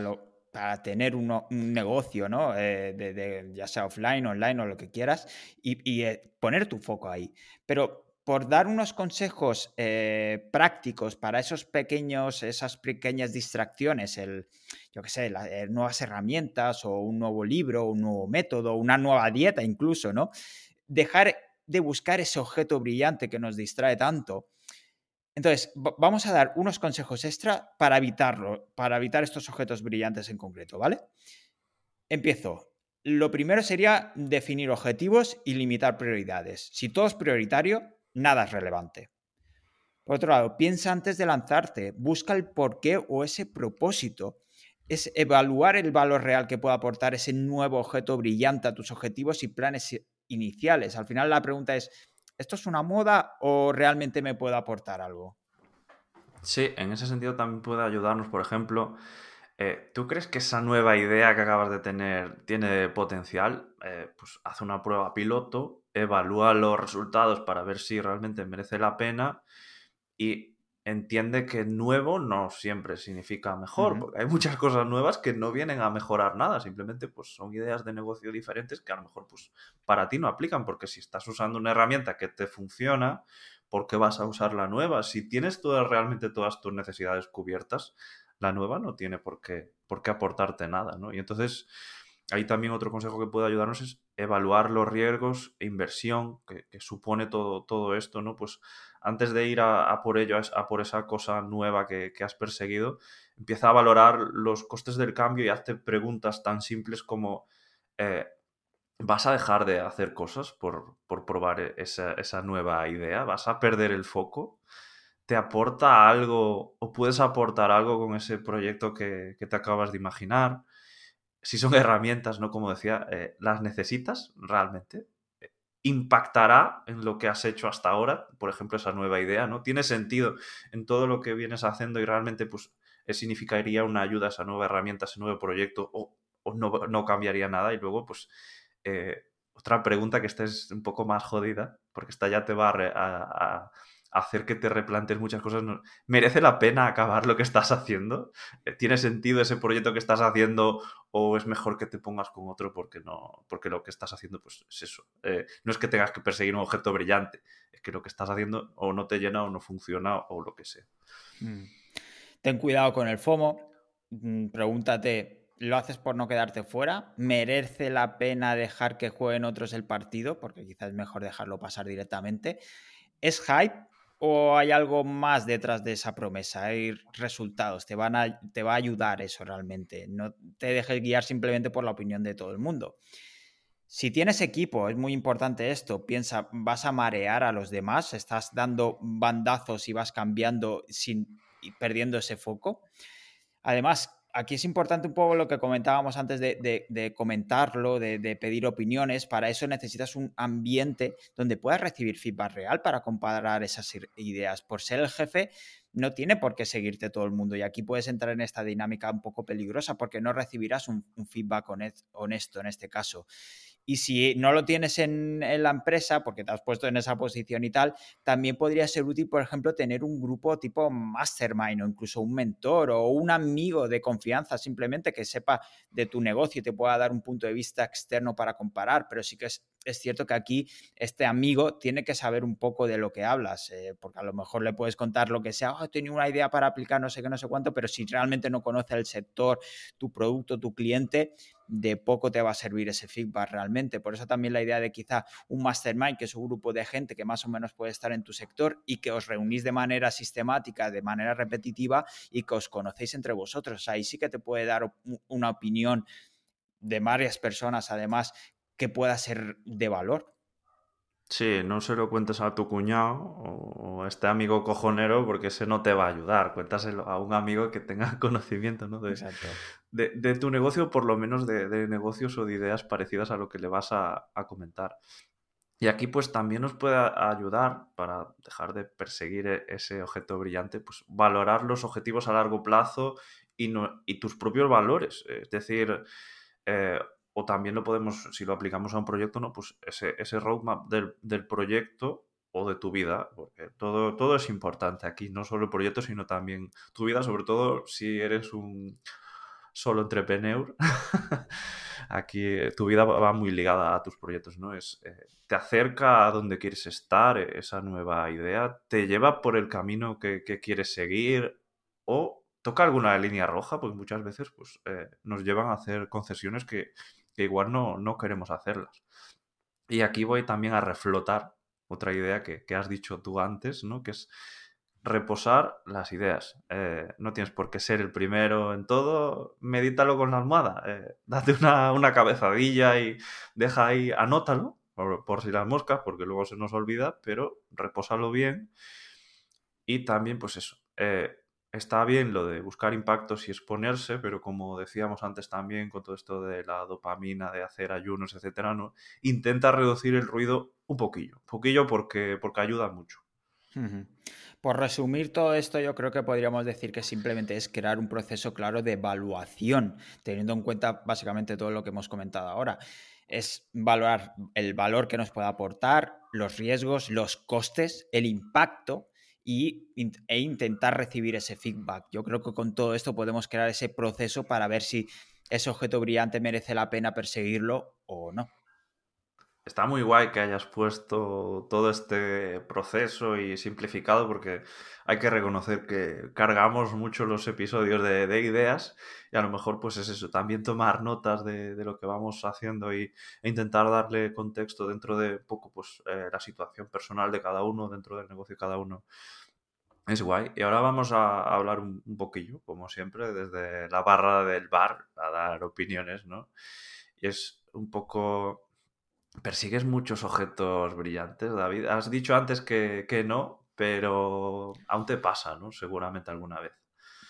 para tener un negocio, ¿no? Eh, de, ya sea offline, online o lo que quieras, y, eh, poner tu foco ahí. Pero por dar unos consejos eh, prácticos para esos pequeños, esas pequeñas distracciones, el, yo qué sé, las eh, nuevas herramientas o un nuevo libro, un nuevo método, una nueva dieta incluso, ¿no? Dejar de buscar ese objeto brillante que nos distrae tanto. Entonces, vamos a dar unos consejos extra para evitarlo, para evitar estos objetos brillantes en concreto, ¿vale? Empiezo. Lo primero sería definir objetivos y limitar prioridades. Si todo es prioritario, nada es relevante. Por otro lado, piensa antes de lanzarte, busca el porqué o ese propósito. Es evaluar el valor real que puede aportar ese nuevo objeto brillante a tus objetivos y planes iniciales. Al final la pregunta es, ¿esto es una moda o realmente me puede aportar algo? Sí, en ese sentido también puede ayudarnos, por ejemplo, eh, ¿tú crees que esa nueva idea que acabas de tener tiene potencial? Eh, pues haz una prueba piloto, evalúa los resultados para ver si realmente merece la pena y entiende que nuevo no siempre significa mejor, porque hay muchas cosas nuevas que no vienen a mejorar nada, simplemente pues son ideas de negocio diferentes que a lo mejor pues para ti no aplican, porque si estás usando una herramienta que te funciona, ¿por qué vas a usar la nueva? Si tienes todas, realmente todas tus necesidades cubiertas, la nueva no tiene por qué, por qué aportarte nada, ¿no? Y entonces, ahí también otro consejo que puede ayudarnos es evaluar los riesgos e inversión que, supone todo, todo esto, ¿no? Pues antes de ir a, por ello, a, por esa cosa nueva que, has perseguido, empieza a valorar los costes del cambio y hazte preguntas tan simples como eh, ¿vas a dejar de hacer cosas por, probar esa, esa, nueva idea? ¿Vas a perder el foco? te aporta algo o puedes aportar algo con ese proyecto que, te acabas de imaginar. Si son herramientas, ¿no? Como decía, eh, ¿las necesitas realmente? ¿Impactará en lo que has hecho hasta ahora? Por ejemplo, esa nueva idea, ¿no? ¿Tiene sentido en todo lo que vienes haciendo y realmente pues, eh, significaría una ayuda a esa nueva herramienta, a ese nuevo proyecto o, no, cambiaría nada? Y luego, pues, eh, otra pregunta que esta es un poco más jodida, porque esta ya te va a hacer que te replantes muchas cosas. ¿Merece la pena acabar lo que estás haciendo? Eh, ¿Tiene sentido ese proyecto que estás haciendo o es mejor que te pongas con otro porque no porque lo que estás haciendo pues es eso? Eh, no es que tengas que perseguir un objeto brillante, es que lo que estás haciendo o no te llena o no funciona o lo que sea. Mm. Ten cuidado con el FOMO. Mm, pregúntate, ¿lo haces por no quedarte fuera? ¿Merece la pena dejar que jueguen otros el partido? Porque quizás es mejor dejarlo pasar directamente. ¿Es hype? ¿O hay algo más detrás de esa promesa? Hay resultados, te, van a, te va a ayudar eso realmente. No te dejes guiar simplemente por la opinión de todo el mundo. Si tienes equipo, es muy importante esto, piensa, vas a marear a los demás, estás dando bandazos y vas cambiando sin y perdiendo ese foco. Además, aquí es importante un poco lo que comentábamos antes de, comentarlo, de, pedir opiniones. Para eso necesitas un ambiente donde puedas recibir feedback real para comparar esas ideas. Por ser el jefe, no tiene por qué seguirte todo el mundo. Y aquí puedes entrar en esta dinámica un poco peligrosa porque no recibirás un feedback honesto en este caso. Y si no lo tienes en, la empresa, porque te has puesto en esa posición y tal, también podría ser útil, por ejemplo, tener un grupo tipo mastermind o incluso un mentor o un amigo de confianza, simplemente que sepa de tu negocio y te pueda dar un punto de vista externo para comparar. Pero sí que es, cierto que aquí este amigo tiene que saber un poco de lo que hablas, eh, porque a lo mejor le puedes contar lo que sea, oh, tengo una idea para aplicar no sé qué, no sé cuánto, pero si realmente no conoce el sector, tu producto, tu cliente, de poco te va a servir ese feedback realmente. Por eso también la idea de quizá un mastermind, que es un grupo de gente que más o menos puede estar en tu sector y que os reunís de manera sistemática, de manera repetitiva y que os conocéis entre vosotros. ahí sí que te puede dar una opinión de varias personas, además, que pueda ser de valor. Sí, no se lo cuentes a tu cuñado o a este amigo cojonero porque ese no te va a ayudar. Cuéntaselo a un amigo que tenga <laughs> conocimiento ¿no? de, de, tu negocio, por lo menos de, negocios o de ideas parecidas a lo que le vas a, comentar. Y aquí pues también nos puede ayudar para dejar de perseguir e, ese objeto brillante, pues valorar los objetivos a largo plazo y, no, y tus propios valores. Es decir, eh, o también lo podemos, si lo aplicamos a un proyecto, ¿no? Pues ese, ese roadmap del, proyecto o de tu vida, porque todo, todo es importante aquí, no solo el proyecto, sino también tu vida, sobre todo si eres un solo entrepreneur, <laughs> aquí eh, tu vida va muy ligada a tus proyectos, ¿no? Es, eh, te acerca a donde quieres estar, esa nueva idea, te lleva por el camino que, quieres seguir o toca alguna línea roja, porque muchas veces pues, nos llevan a hacer concesiones que, igual no, no queremos hacerlas. Y aquí voy también a reflotar otra idea que, que, has dicho tú antes, ¿no? Que es reposar las ideas. Eh, no tienes por qué ser el primero en todo, medítalo con la almohada, eh, date una, una, cabezadilla y deja ahí, anótalo, por, si las moscas, porque luego se nos olvida, pero repósalo bien. Y también, pues eso, eh, está bien lo de buscar impactos y exponerse, pero como decíamos antes también con todo esto de la dopamina, de hacer ayunos, etcétera, ¿no? Intenta reducir el ruido un poquillo, poquillo porque, porque ayuda mucho. Por resumir todo esto, yo creo que podríamos decir que simplemente es crear un proceso claro de evaluación, teniendo en cuenta básicamente todo lo que hemos comentado ahora. Es valorar el valor que nos puede aportar, los riesgos, los costes, el impacto y, e intentar recibir ese feedback. Yo creo que con todo esto podemos crear ese proceso para ver si ese objeto brillante merece la pena perseguirlo o no está muy guay que hayas puesto todo este proceso y simplificado porque hay que reconocer que cargamos mucho los episodios de, ideas y a lo mejor pues es eso, también tomar notas de, lo que vamos haciendo y, e intentar darle contexto dentro de poco pues eh, la situación personal de cada uno, dentro del negocio de cada uno. Es guay. Y ahora vamos a hablar un, un poquillo, como siempre, desde la barra del bar a dar opiniones, ¿no? Y es un poco persigues muchos objetos brillantes, David. Has dicho antes que, no, pero aún te pasa, ¿no? Seguramente alguna vez.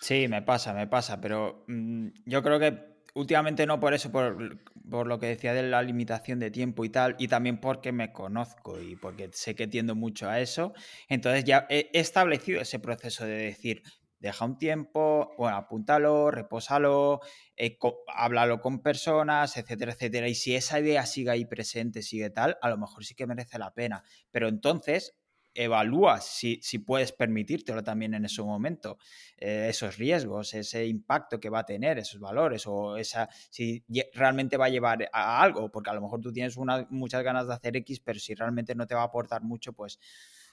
Sí, me pasa, me pasa, pero mm, yo creo que últimamente no por eso, por, lo que decía de la limitación de tiempo y tal, y también porque me conozco y porque sé que tiendo mucho a eso. Entonces ya he establecido ese proceso de decir, deja un tiempo, bueno, apúntalo, repósalo, eh, háblalo con personas, etcétera, etcétera. Y si esa idea sigue ahí presente, sigue tal, a lo mejor sí que merece la pena. Pero entonces evalúa si, si puedes permitírtelo también en ese momento, eh, esos riesgos, ese impacto que va a tener, esos valores, o esa, si realmente va a llevar a algo, porque a lo mejor tú tienes muchas ganas de hacer X, pero si realmente no te va a aportar mucho, pues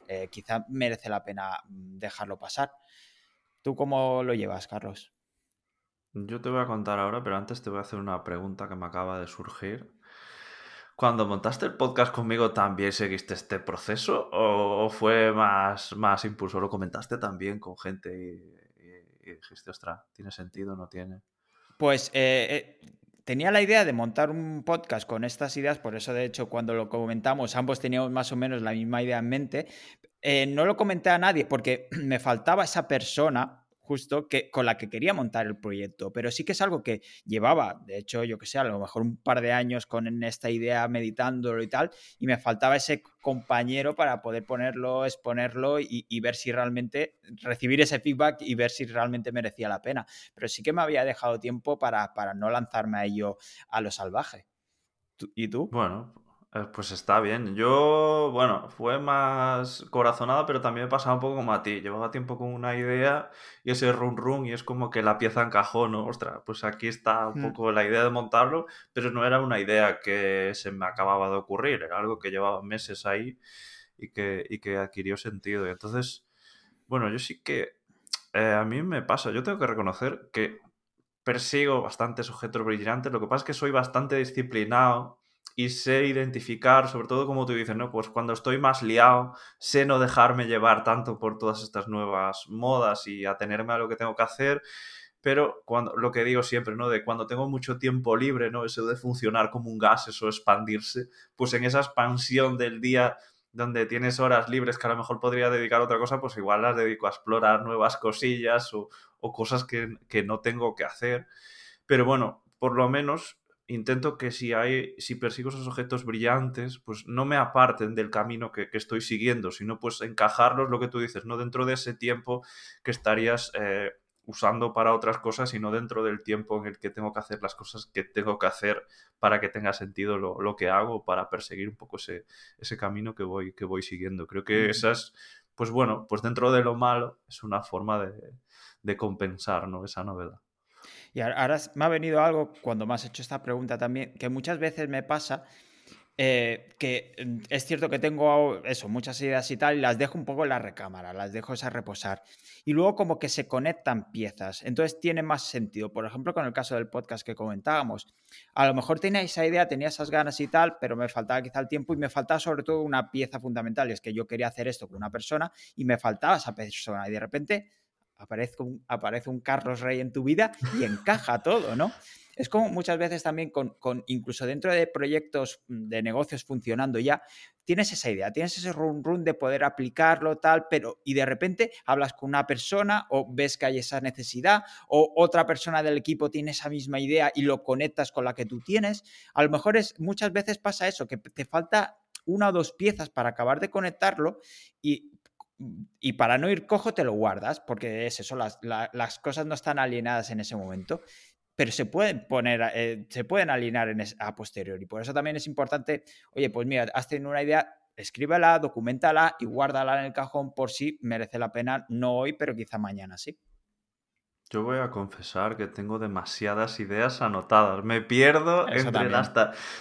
eh, quizá merece la pena mm, dejarlo pasar. ¿Tú cómo lo llevas, Carlos? Yo te voy a contar ahora, pero antes te voy a hacer una pregunta que me acaba de surgir. Cuando montaste el podcast conmigo, ¿también seguiste este proceso? ¿O fue más, más impulso? ¿Lo comentaste también con gente y, dijiste, ostras, ¿tiene sentido o no tiene? Pues eh, eh, tenía la idea de montar un podcast con estas ideas, por eso de hecho cuando lo comentamos ambos teníamos más o menos la misma idea en mente. Eh, no lo comenté a nadie porque <clears throat> me faltaba esa persona justo que, con la que quería montar el proyecto, pero sí que es algo que llevaba, de hecho, yo que sé, a lo mejor un par de años con esta idea meditándolo y tal, y me faltaba ese compañero para poder ponerlo, exponerlo y, ver si realmente, recibir ese feedback y ver si realmente merecía la pena. Pero sí que me había dejado tiempo para, para no lanzarme a ello a lo salvaje. ¿Y tú? Bueno, eh, pues está bien. Yo, bueno, fue más corazonada, pero también me pasaba un poco como a ti. Llevaba tiempo con una idea y ese run run y es como que la pieza encajó, ¿no? Ostras, pues aquí está un mm. poco la idea de montarlo, pero no era una idea que se me acababa de ocurrir, era algo que llevaba meses ahí y que, y que adquirió sentido. Y entonces, bueno, yo sí que eh, a mí me pasa, yo tengo que reconocer que persigo bastantes objetos brillantes, lo que pasa es que soy bastante disciplinado y sé identificar, sobre todo como tú dices, ¿no? Pues cuando estoy más liado, sé no dejarme llevar tanto por todas estas nuevas modas y atenerme a lo que tengo que hacer, pero cuando, lo que digo siempre, ¿no? De cuando tengo mucho tiempo libre, ¿no? Eso de funcionar como un gas, eso expandirse, pues en esa expansión del día donde tienes horas libres que a lo mejor podría dedicar a otra cosa, pues igual las dedico a explorar nuevas cosillas o, o cosas que, que no tengo que hacer. Pero bueno, por lo menos intento que si hay, si persigo esos objetos brillantes, pues no me aparten del camino que, estoy siguiendo, sino pues encajarlos, lo que tú dices, no dentro de ese tiempo que estarías eh, usando para otras cosas, sino dentro del tiempo en el que tengo que hacer las cosas que tengo que hacer para que tenga sentido lo, que hago, para perseguir un poco ese, ese camino que voy, que voy siguiendo. Creo que esas, pues bueno, pues dentro de lo malo es una forma de, de compensar ¿no? esa novedad. Y ahora me ha venido algo cuando me has hecho esta pregunta también, que muchas veces me pasa eh, que mm, es cierto que tengo eso, muchas ideas y tal, y las dejo un poco en la recámara, las dejo a reposar. Y luego como que se conectan piezas, entonces tiene más sentido. Por ejemplo, con el caso del podcast que comentábamos, a lo mejor tenía esa idea, tenía esas ganas y tal, pero me faltaba quizá el tiempo y me faltaba sobre todo una pieza fundamental, y es que yo quería hacer esto con una persona y me faltaba esa persona, y de repente aparece un, aparece un Carlos Rey en tu vida y encaja todo, ¿no? Es como muchas veces también con, incluso dentro de proyectos mm, de negocios funcionando ya, tienes esa idea, tienes ese run run de poder aplicarlo, tal, pero y de repente hablas con una persona o ves que hay esa necesidad o otra persona del equipo tiene esa misma idea y lo conectas con la que tú tienes. A lo mejor es, muchas veces pasa eso, que te falta una o dos piezas para acabar de conectarlo y y para no ir cojo te lo guardas, porque es eso, las, las, cosas no están alienadas en ese momento pero se pueden poner, eh, se pueden alinear en a posteriori. Por eso también es importante, oye, pues mira, has tenido una idea, escríbela, documentala y guárdala en el cajón por si merece la pena, no hoy, pero quizá mañana sí. Yo voy a confesar que tengo demasiadas ideas anotadas. Me pierdo entre las...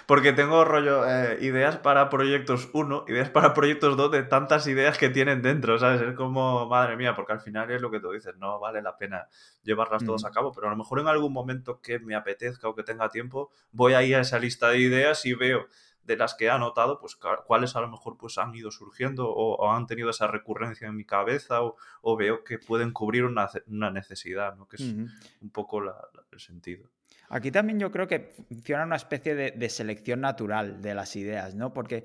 Porque tengo rollo eh, ideas para proyectos 1, ideas para proyectos 2 de tantas ideas que tienen dentro, ¿sabes? Es como, madre mía, porque al final es lo que tú dices, no vale la pena llevarlas todas a cabo, pero a lo mejor en algún momento que me apetezca o que tenga tiempo, voy a ir a esa lista de ideas y veo de las que he anotado, pues cuáles a lo mejor pues han ido surgiendo o, han tenido esa recurrencia en mi cabeza o, veo que pueden cubrir una, necesidad, ¿no? que es un poco el sentido. Aquí también yo creo que funciona una especie de, selección natural de las ideas, ¿no? Porque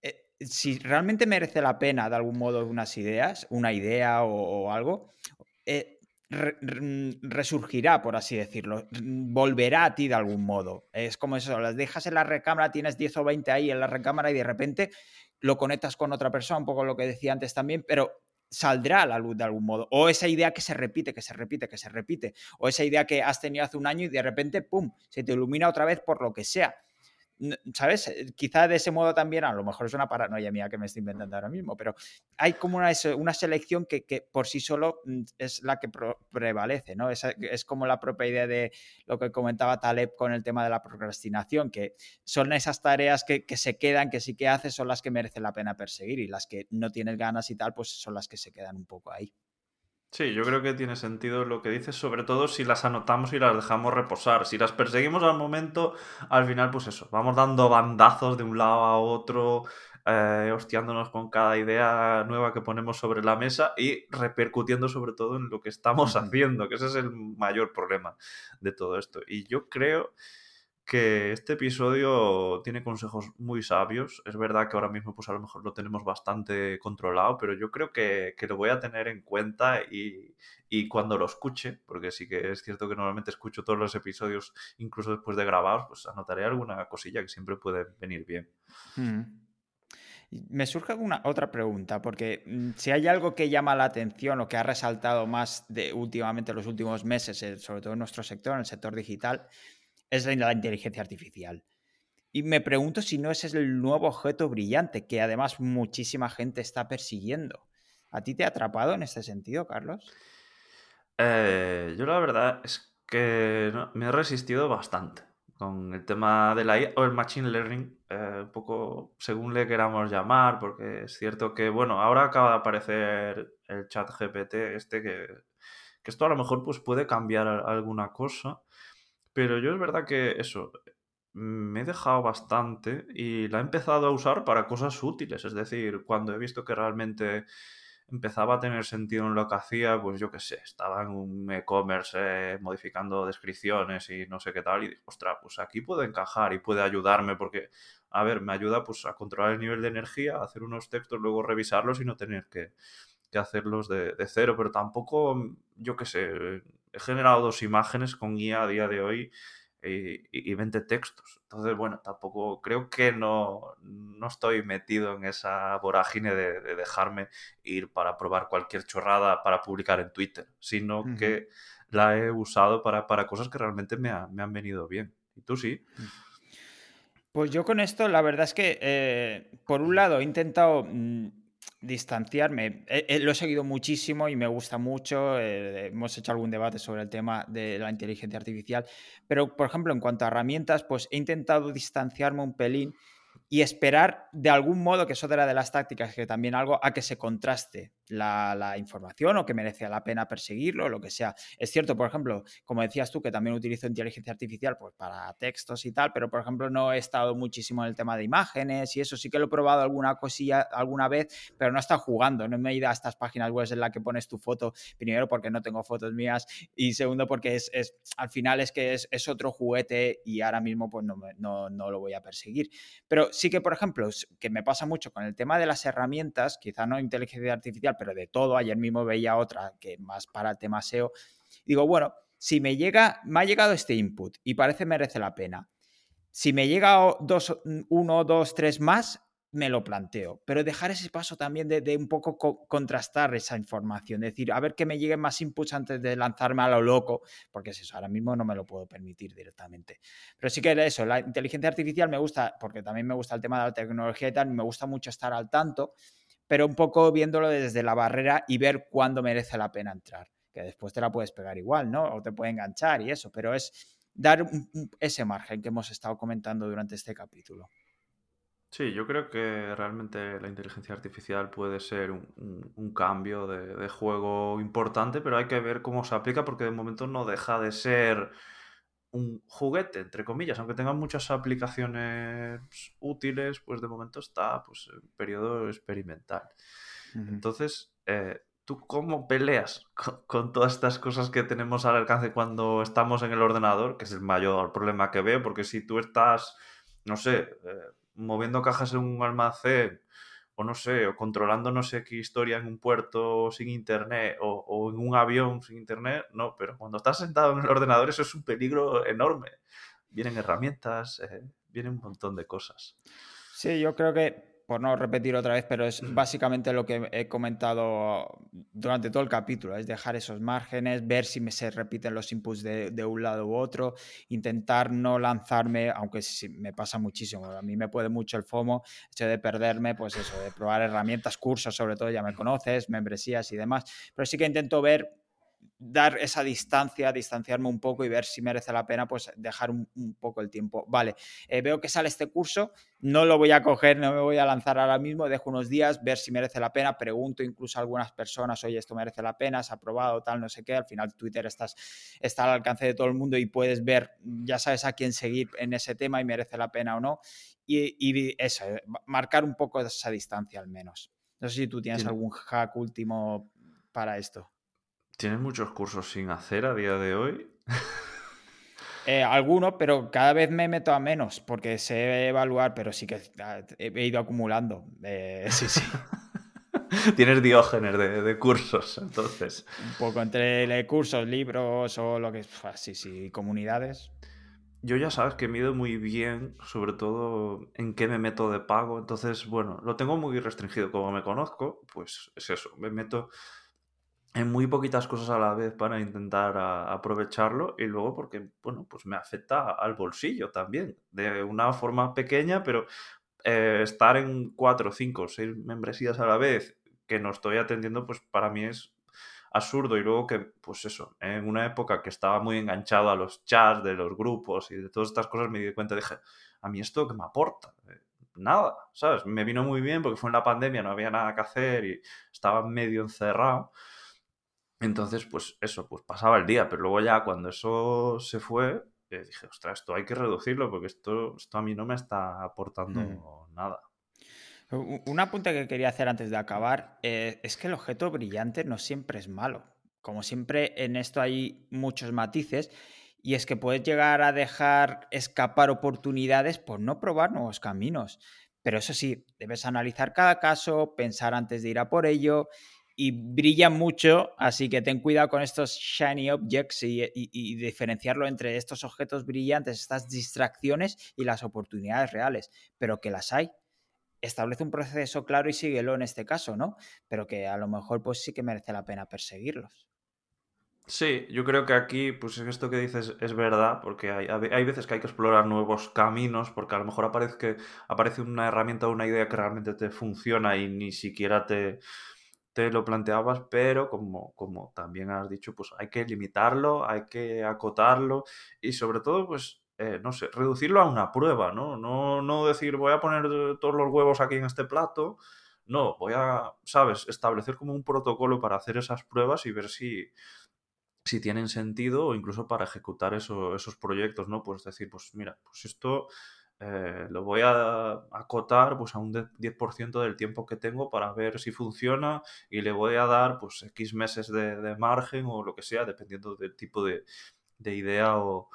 eh, si realmente merece la pena de algún modo unas ideas, una idea o, algo, eh, resurgirá, por así decirlo, volverá a ti de algún modo. Es como eso, las dejas en la recámara, tienes 10 o 20 ahí en la recámara y de repente lo conectas con otra persona, un poco lo que decía antes también, pero saldrá a la luz de algún modo. O esa idea que se repite, que se repite, que se repite. O esa idea que has tenido hace un año y de repente, ¡pum!, se te ilumina otra vez por lo que sea. ¿Sabes? Eh, quizá de ese modo también, a lo mejor es una paranoia mía que me estoy inventando ahora mismo, pero hay como una, una selección que, por sí solo mm, es la que prevalece, ¿no? Es, es, como la propia idea de lo que comentaba Taleb con el tema de la procrastinación, que son esas tareas que, que se quedan, que sí que haces, son las que merecen la pena perseguir y las que no tienes ganas y tal, pues son las que se quedan un poco ahí. Sí, yo creo que tiene sentido lo que dices, sobre todo si las anotamos y las dejamos reposar. Si las perseguimos al momento, al final, pues eso, vamos dando bandazos de un lado a otro, eh, hostiándonos con cada idea nueva que ponemos sobre la mesa y repercutiendo sobre todo en lo que estamos haciendo, que ese es el mayor problema de todo esto. Y yo creo que este episodio tiene consejos muy sabios. Es verdad que ahora mismo pues a lo mejor lo tenemos bastante controlado, pero yo creo que, lo voy a tener en cuenta y, cuando lo escuche, porque sí que es cierto que normalmente escucho todos los episodios incluso después de grabados, pues anotaré alguna cosilla que siempre puede venir bien. Mm. Me surge alguna otra pregunta, porque mm, si hay algo que llama la atención o que ha resaltado más de últimamente los últimos meses, eh, sobre todo en nuestro sector, en el sector digital, es la inteligencia artificial. Y me pregunto si no ese es el nuevo objeto brillante que además muchísima gente está persiguiendo. ¿A ti te ha atrapado en este sentido, Carlos? Eh, yo la verdad es que me he resistido bastante con el tema de la o el Machine Learning, eh, un poco según le queramos llamar, porque es cierto que, bueno, ahora acaba de aparecer el chat GPT este que, que esto a lo mejor pues puede cambiar alguna cosa, pero yo es verdad que eso, me he dejado bastante y la he empezado a usar para cosas útiles. Es decir, cuando he visto que realmente empezaba a tener sentido en lo que hacía, pues yo qué sé, estaba en un e-commerce eh, modificando descripciones y no sé qué tal, y dije, ostras, pues aquí puede encajar y puede ayudarme porque, a ver, me ayuda pues a controlar el nivel de energía, hacer unos textos, luego revisarlos y no tener que, hacerlos de, de, cero, pero tampoco, yo qué sé, he generado dos imágenes con guía a día de hoy y, 20 textos. Entonces, bueno, tampoco creo que no, no estoy metido en esa vorágine de, dejarme ir para probar cualquier chorrada para publicar en Twitter, sino que la he usado para, cosas que realmente me, han venido bien. ¿Y tú sí? Mm. Pues yo con esto, la verdad es que, eh, por un lado, he intentado... Mm, distanciarme. lo he seguido muchísimo y me gusta mucho. Eh, hemos hecho algún debate sobre el tema de la inteligencia artificial. Pero, por ejemplo, en cuanto a herramientas, pues he intentado distanciarme un pelín y esperar de algún modo, que eso era de las tácticas, que también algo a que se contraste la, información o que merece la pena perseguirlo, lo que sea. Es cierto, por ejemplo, como decías tú, que también utilizo inteligencia artificial pues, para textos y tal, pero por ejemplo no he estado muchísimo en el tema de imágenes y eso sí que lo he probado alguna cosilla alguna vez, pero no he estado jugando, no me he ido a estas páginas web en las que pones tu foto, primero porque no tengo fotos mías y segundo porque es, al final es que es, otro juguete y ahora mismo pues no, no, no lo voy a perseguir. Pero sí que, por ejemplo, que me pasa mucho con el tema de las herramientas, quizá no inteligencia artificial, pero de todo. Ayer mismo veía otra que más para el tema SEO. Digo, bueno, si me llega, me ha llegado este input y parece merece la pena. Si me llega dos, uno, dos, tres más, me lo planteo. Pero dejar ese paso también de, un poco contrastar esa información, decir, a ver que me lleguen más inputs antes de lanzarme a lo loco, porque es eso, ahora mismo no me lo puedo permitir directamente. Pero sí que eso, la inteligencia artificial me gusta, porque también me gusta el tema de la tecnología y tal, me gusta mucho estar al tanto pero un poco viéndolo desde la barrera y ver cuándo merece la pena entrar. Que después te la puedes pegar igual, ¿no? O te puede enganchar y eso, pero es dar ese margen que hemos estado comentando durante este capítulo. Sí, yo creo que realmente la inteligencia artificial puede ser un, cambio de, juego importante, pero hay que ver cómo se aplica porque de momento no deja de ser un juguete, entre comillas, aunque tenga muchas aplicaciones útiles, pues de momento está pues, en periodo experimental. Entonces, eh, ¿tú cómo peleas <laughs> con, todas estas cosas que tenemos al alcance cuando estamos en el ordenador? Que es el mayor problema que veo, porque si tú estás, no sé, eh, moviendo cajas en un almacén o no sé, o controlando no sé qué historia en un puerto sin internet o, en un avión sin internet, no, pero cuando estás sentado en el ordenador eso es un peligro enorme. Vienen herramientas, eh, vienen un montón de cosas. Sí, yo creo que por no repetir otra vez, pero es básicamente lo que he comentado durante todo el capítulo, es dejar esos márgenes, ver si me se repiten los inputs de, un lado u otro, intentar no lanzarme, aunque sí, me pasa muchísimo, a mí me puede mucho el FOMO, hecho de perderme, pues eso, de probar herramientas, cursos, sobre todo ya me conoces, membresías y demás, pero sí que intento ver dar esa distancia, distanciarme un poco y ver si merece la pena, pues dejar un, poco el tiempo. Vale, eh, veo que sale este curso, no lo voy a coger, no me voy a lanzar ahora mismo, dejo unos días, ver si merece la pena, pregunto incluso a algunas personas, oye, esto merece la pena, se ha probado, tal, no sé qué, al final Twitter estás, está al alcance de todo el mundo y puedes ver, ya sabes a quién seguir en ese tema y merece la pena o no. Y, y eso, eh, marcar un poco esa distancia al menos. No sé si tú tienes algún hack último para esto. ¿Tienes muchos cursos sin hacer a día de hoy? <laughs> Eh, algunos, pero cada vez me meto a menos porque sé evaluar, pero sí que ah, he ido acumulando. Eh, sí, sí. <laughs> <laughs> Tienes diógenes de, cursos, entonces. Un poco entre cursos, libros o lo que es. Sí, sí, comunidades. Yo ya sabes que mido muy bien, sobre todo en qué me meto de pago. Entonces, bueno, lo tengo muy restringido. Como me conozco, pues es eso. Me meto en muy poquitas cosas a la vez para intentar aprovecharlo y luego porque, bueno, pues me afecta al bolsillo también, de una forma pequeña, pero eh, estar en cuatro, cinco, seis membresías a la vez que no estoy atendiendo, pues para mí es absurdo y luego que, pues eso, en una época que estaba muy enganchado a los chats de los grupos y de todas estas cosas, me di cuenta, dije, a mí esto que me aporta, eh, nada, ¿sabes? Me vino muy bien porque fue en la pandemia, no había nada que hacer y estaba medio encerrado entonces, pues eso, pues pasaba el día, pero luego ya cuando eso se fue, eh, dije, ostras, esto hay que reducirlo porque esto, esto a mí no me está aportando mm. nada. Un apunte que quería hacer antes de acabar eh, es que el objeto brillante no siempre es malo. Como siempre, en esto hay muchos matices y es que puedes llegar a dejar escapar oportunidades por no probar nuevos caminos. Pero eso sí, debes analizar cada caso, pensar antes de ir a por ello y brillan mucho, así que ten cuidado con estos shiny objects y, diferenciarlo entre estos objetos brillantes, estas distracciones y las oportunidades reales, pero que las hay. Establece un proceso claro y síguelo en este caso, ¿no? Pero que a lo mejor pues sí que merece la pena perseguirlos. Sí, yo creo que aquí, pues esto que dices es verdad, porque hay, hay veces que hay que explorar nuevos caminos, porque a lo mejor aparece, aparece una herramienta o una idea que realmente te funciona y ni siquiera te, te lo planteabas, pero como, como también has dicho, pues hay que limitarlo, hay que acotarlo y sobre todo, pues, eh, no sé, reducirlo a una prueba, ¿no? ¿no? No decir voy a poner todos los huevos aquí en este plato, no, voy a, ¿sabes?, establecer como un protocolo para hacer esas pruebas y ver si si tienen sentido o incluso para ejecutar esos proyectos, ¿no? Pues decir, pues mira, pues esto eh, lo voy a acotar pues a un 10% del tiempo que tengo para ver si funciona y le voy a dar pues X meses de, margen o lo que sea, dependiendo del tipo de, de idea o,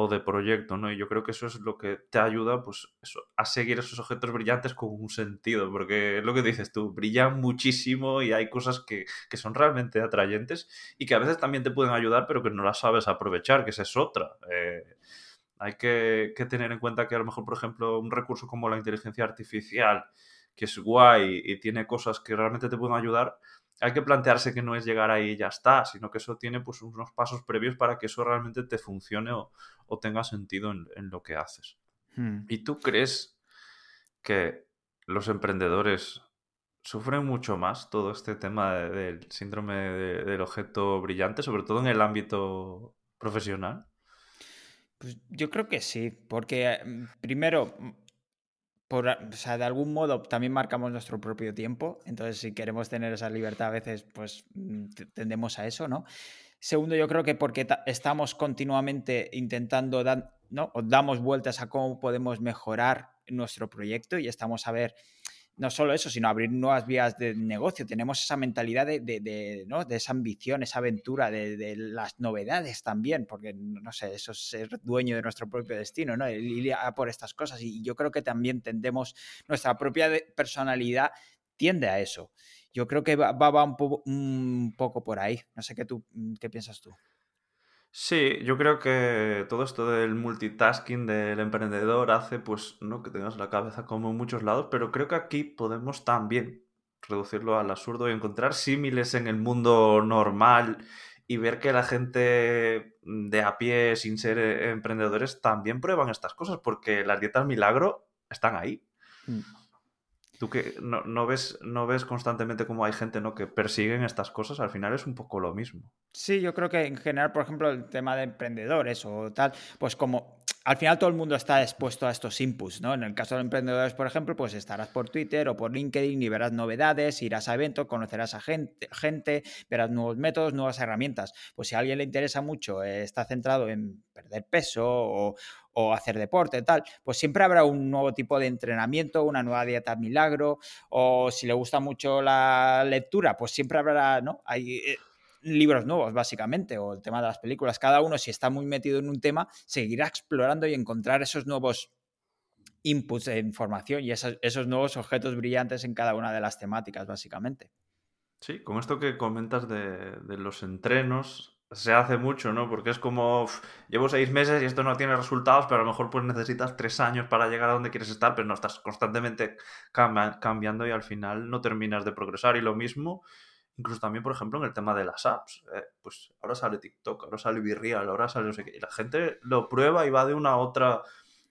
o de proyecto, ¿no? Y yo creo que eso es lo que te ayuda, pues, eso, a seguir esos objetos brillantes con un sentido, porque es lo que dices tú, brillan muchísimo y hay cosas que, son realmente atrayentes y que a veces también te pueden ayudar, pero que no las sabes aprovechar, que esa es otra. Eh, hay que, que, tener en cuenta que a lo mejor, por ejemplo, un recurso como la inteligencia artificial, que es guay y tiene cosas que realmente te pueden ayudar, hay que plantearse que no es llegar ahí y ya está, sino que eso tiene pues unos pasos previos para que eso realmente te funcione o, tenga sentido en, lo que haces. Hmm. ¿Y tú crees que los emprendedores sufren mucho más todo este tema del síndrome del objeto brillante, sobre todo en el ámbito profesional? Pues yo creo que sí, porque mm, primero por, o sea, de algún modo también marcamos nuestro propio tiempo, entonces si queremos tener esa libertad a veces, pues mm, tendemos a eso, ¿no? Segundo, yo creo que porque estamos continuamente intentando dar, ¿no? O damos vueltas a cómo podemos mejorar nuestro proyecto y estamos a ver no solo eso, sino abrir nuevas vías de negocio. Tenemos esa mentalidad de, de, ¿no? de esa ambición, esa aventura, de, las novedades también, porque, no sé, eso es ser dueño de nuestro propio destino, ¿no? El ir a por estas cosas. Y yo creo que también tendemos, nuestra propia personalidad tiende a eso. Yo creo que va, va un, un, poco por ahí. No sé qué, tú, qué piensas tú. Sí, yo creo que todo esto del multitasking del emprendedor hace pues no que tengas la cabeza como en muchos lados, pero creo que aquí podemos también reducirlo al absurdo y encontrar símiles en el mundo normal y ver que la gente de a pie sin ser eh, emprendedores también prueban estas cosas porque las dietas milagro están ahí. Mm. Tú que no, ves, no ves constantemente cómo hay gente ¿no? que persiguen estas cosas, al final es un poco lo mismo. Sí, yo creo que en general, por ejemplo, el tema de emprendedores o tal, pues como al final todo el mundo está expuesto a estos inputs, ¿no? En el caso de emprendedores, por ejemplo, pues estarás por Twitter o por LinkedIn y verás novedades, irás a eventos, conocerás a gente, gente verás nuevos métodos, nuevas herramientas. Pues si a alguien le interesa mucho, eh, está centrado en perder peso o, o hacer deporte, tal, pues siempre habrá un nuevo tipo de entrenamiento, una nueva dieta milagro, o si le gusta mucho la lectura, pues siempre habrá, ¿no? Hay eh, libros nuevos, básicamente, o el tema de las películas. Cada uno, si está muy metido en un tema, seguirá explorando y encontrar esos nuevos inputs de información y esos, nuevos objetos brillantes en cada una de las temáticas, básicamente. Sí, con esto que comentas de, de los entrenos, se hace mucho, ¿no? Porque es como, llevo seis meses y esto no tiene resultados, pero a lo mejor pues necesitas tres años para llegar a donde quieres estar, pero no estás constantemente cambiando y al final no terminas de progresar. Y lo mismo, incluso también, por ejemplo, en el tema de las apps. Eh, pues ahora sale TikTok, ahora sale Virreal, ahora sale no sé qué. Y la gente lo prueba y va de una a otra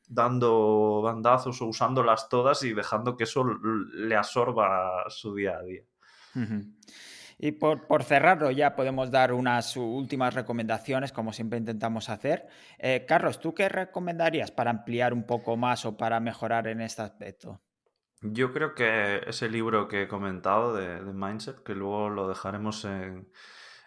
dando bandazos o usándolas todas y dejando que eso le absorba su día a día. Y por, cerrarlo ya podemos dar unas últimas recomendaciones, como siempre intentamos hacer. Eh, Carlos, ¿tú qué recomendarías para ampliar un poco más o para mejorar en este aspecto? Yo creo que ese libro que he comentado de, Mindset, que luego lo dejaremos en,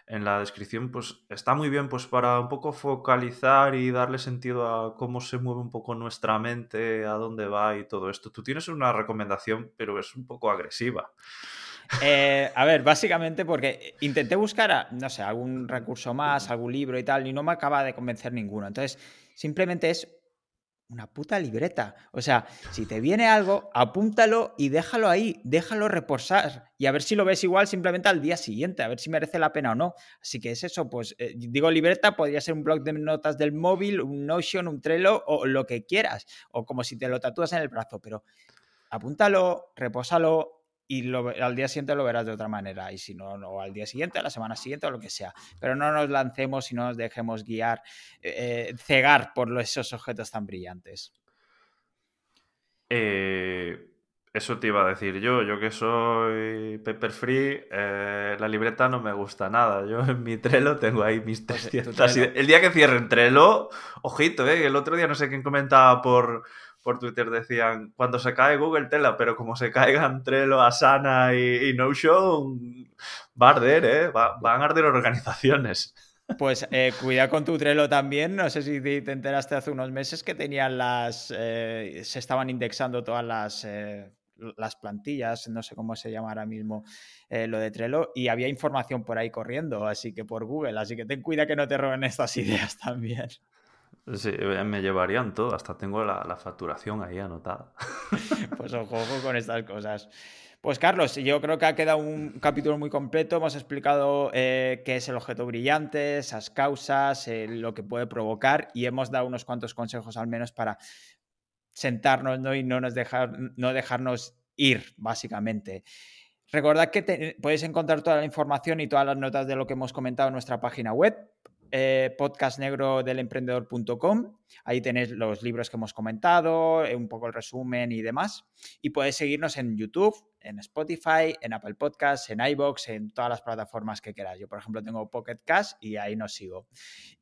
en, la descripción, pues está muy bien pues para un poco focalizar y darle sentido a cómo se mueve un poco nuestra mente, a dónde va y todo esto. Tú tienes una recomendación, pero es un poco agresiva. Eh, a ver, básicamente porque intenté buscar, no sé, algún recurso más, algún libro y tal, y no me acaba de convencer ninguno. Entonces, simplemente es una puta libreta. O sea, si te viene algo, apúntalo y déjalo ahí, déjalo reposar y a ver si lo ves igual simplemente al día siguiente, a ver si merece la pena o no. Así que es eso, pues eh, digo libreta, podría ser un blog de notas del móvil, un Notion, un Trello o lo que quieras, o como si te lo tatúas en el brazo, pero apúntalo, repósalo, y al día siguiente lo verás de otra manera. Y si no, o al día siguiente, a la semana siguiente o lo que sea. Pero no nos lancemos y no nos dejemos guiar, eh, cegar por esos objetos tan brillantes. Eh, eso te iba a decir yo, yo que soy paper free, eh, la libreta no me gusta nada. Yo en mi Trello tengo ahí mis 300 pues, El día que cierren Trello, ojito, eh, el otro día no sé quién comentaba por, por Twitter, decían, cuando se cae Google Tela, pero como se caigan Trello, Asana y, y Notion, va a arder, ¿eh? van a arder organizaciones. <laughs> Pues eh, cuida con tu Trello también. No sé si te enteraste hace unos meses que tenían las. Eh, se estaban indexando todas las las plantillas, no sé cómo se llama ahora mismo eh, lo de Trello, y había información por ahí corriendo, así que por Google, así que ten cuidado que no te roben estas <laughs> ideas también. Sí, eh, me llevarían todo, hasta tengo la, facturación ahí anotada. <laughs> Pues ojo, con estas cosas. Pues Carlos, yo creo que ha quedado un capítulo muy completo. Hemos explicado eh, qué es el objeto brillante, esas causas, lo que puede provocar y hemos dado unos cuantos consejos al menos para sentarnos ¿no? y no, nos dejar, no dejarnos ir, básicamente. Recordad que podéis encontrar toda la información y todas las notas de lo que hemos comentado en nuestra página web, eh, podcastnegrodelemprendedor.com. Ahí tenéis los libros que hemos comentado, eh, un poco el resumen y demás. Y podéis seguirnos en YouTube, en Spotify, en Apple Podcasts, en iBox, en todas las plataformas que queráis. Yo, por ejemplo, tengo Pocket Cash y ahí nos sigo.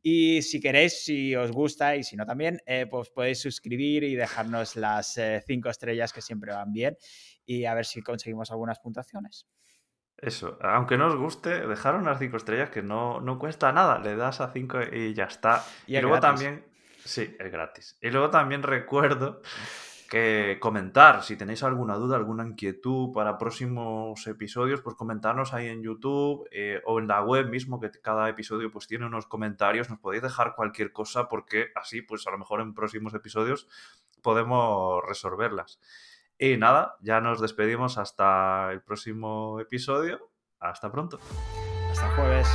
Y si queréis, si os gusta y si no también, eh, pues podéis suscribir y dejarnos las eh, cinco estrellas que siempre van bien y a ver si conseguimos algunas puntuaciones. Eso, aunque no os guste, dejar unas cinco estrellas que no, no cuesta nada, le das a cinco y ya está. Y, luego también, sí, es gratis. Y luego también recuerdo que comentar, si tenéis alguna duda, alguna inquietud para próximos episodios, pues comentarnos ahí en YouTube eh, o en la web mismo, que cada episodio pues tiene unos comentarios, nos podéis dejar cualquier cosa porque así pues a lo mejor en próximos episodios podemos resolverlas. Y nada, ya nos despedimos hasta el próximo episodio. Hasta pronto. Hasta jueves.